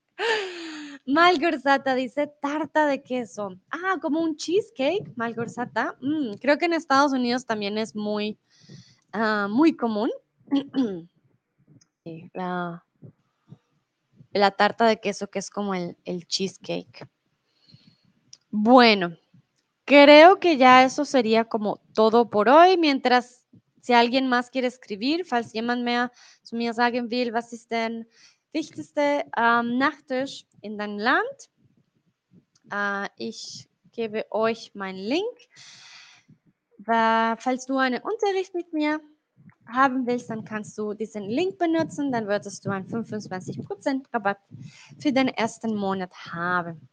Malgorzata dice tarta de queso. Ah, como un cheesecake, Malgorzata. Mm, creo que en Estados Unidos también es muy, ah, muy común. la, la, tarta de queso que es como el, el cheesecake. Bueno, creo que ya eso sería como todo por hoy. Mientras, si alguien más quiere escribir, falls jemand mehr zu mir sagen will, was ist denn wichtigste ähm, Nachtisch in deinem Land. Äh, ich gebe euch meinen Link. falls du einen Unterricht mit mir haben willst, dann kannst du diesen Link benutzen, dann würdest du einen 25% Rabatt für den ersten Monat haben.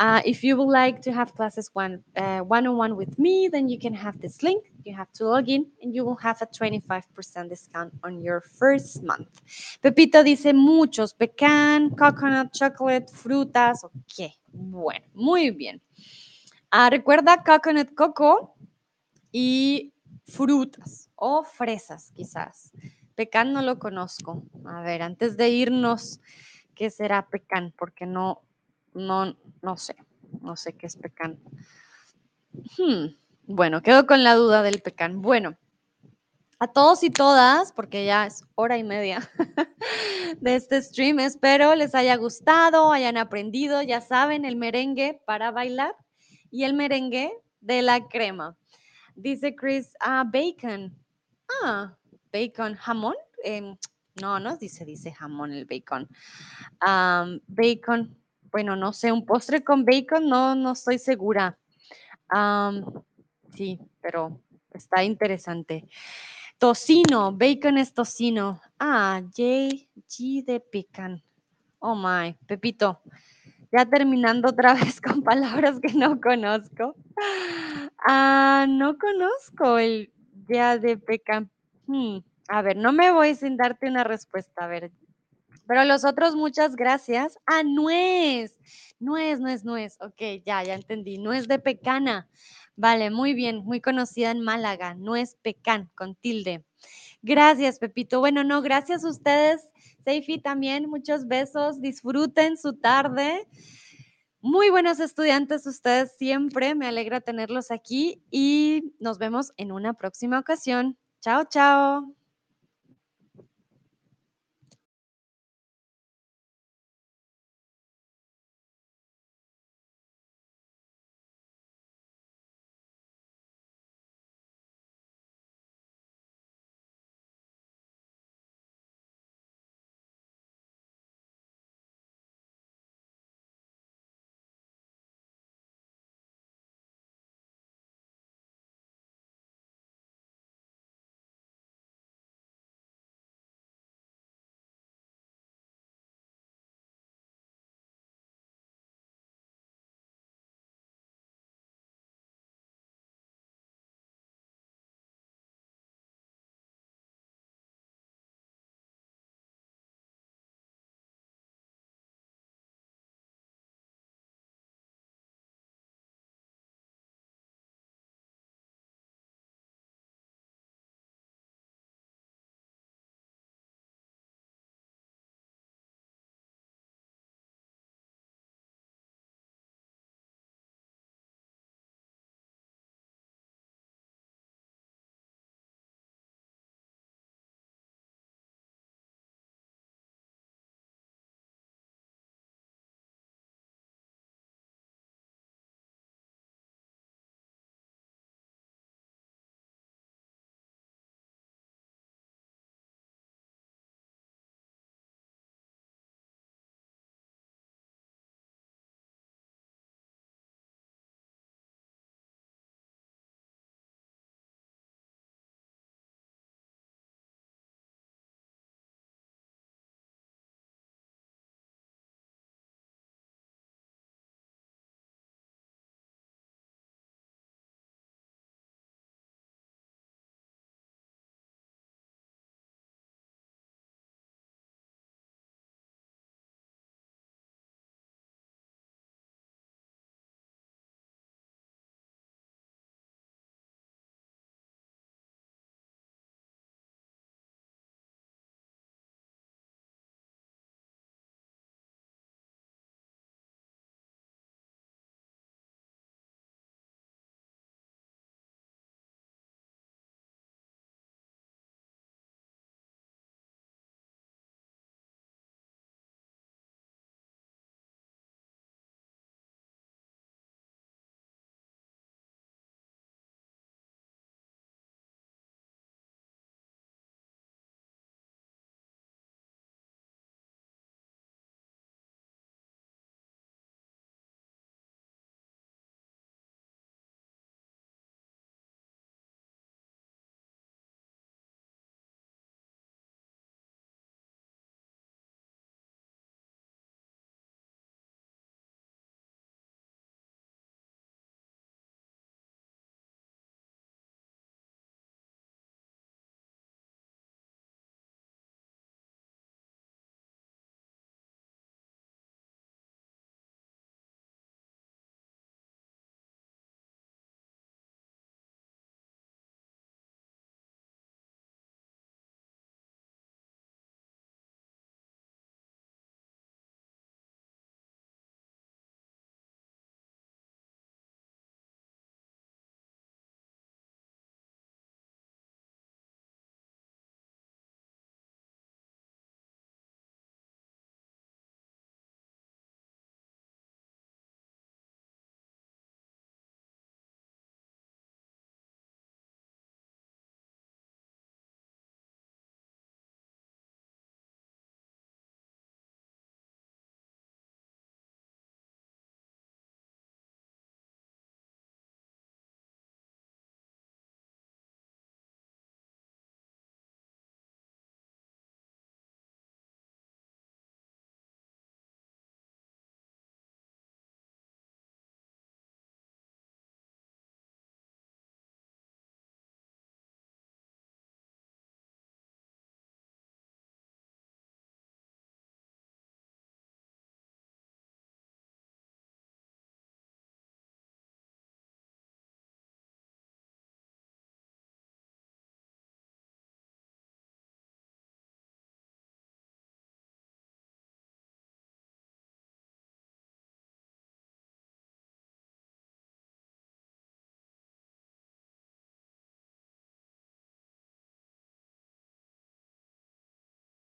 Uh, if you would like to have classes one, uh, one-on-one with me, then you can have this link. You have to log in and you will have a 25% discount on your first month. Pepito dice muchos, pecan, coconut, chocolate, frutas. Ok, bueno, muy bien. Uh, recuerda coconut coco y frutas o fresas quizás. Pecan no lo conozco. A ver, antes de irnos, ¿qué será pecan? Porque no, no, no sé, no sé qué es pecan. Hmm, bueno, quedo con la duda del pecan. Bueno, a todos y todas, porque ya es hora y media de este stream, espero les haya gustado, hayan aprendido, ya saben, el merengue para bailar y el merengue de la crema. Dice Chris, ah, bacon. Ah, bacon, jamón. Em, no, no dice, dice jamón el bacon. bacon, bueno, no sé, un postre con bacon, no, no estoy segura. sí, pero está interesante. Tocino, bacon es tocino. Ah, J, G de pecan. Oh my, Pepito. Ya terminando otra vez con palabras que no conozco. Ah, no conozco el día de pecan. Hmm, a ver, no me voy sin darte una respuesta. A ver, pero los otros, muchas gracias. Ah, nuez. Nuez, nuez, nuez. Ok, ya, ya entendí. Nuez de pecana. Vale, muy bien. Muy conocida en Málaga. Nuez pecan con tilde. Gracias, Pepito. Bueno, no, gracias a ustedes. Seifi también, muchos besos. Disfruten su tarde. Muy buenos estudiantes ustedes siempre. Me alegra tenerlos aquí y nos vemos en una próxima ocasión. Chao, chao.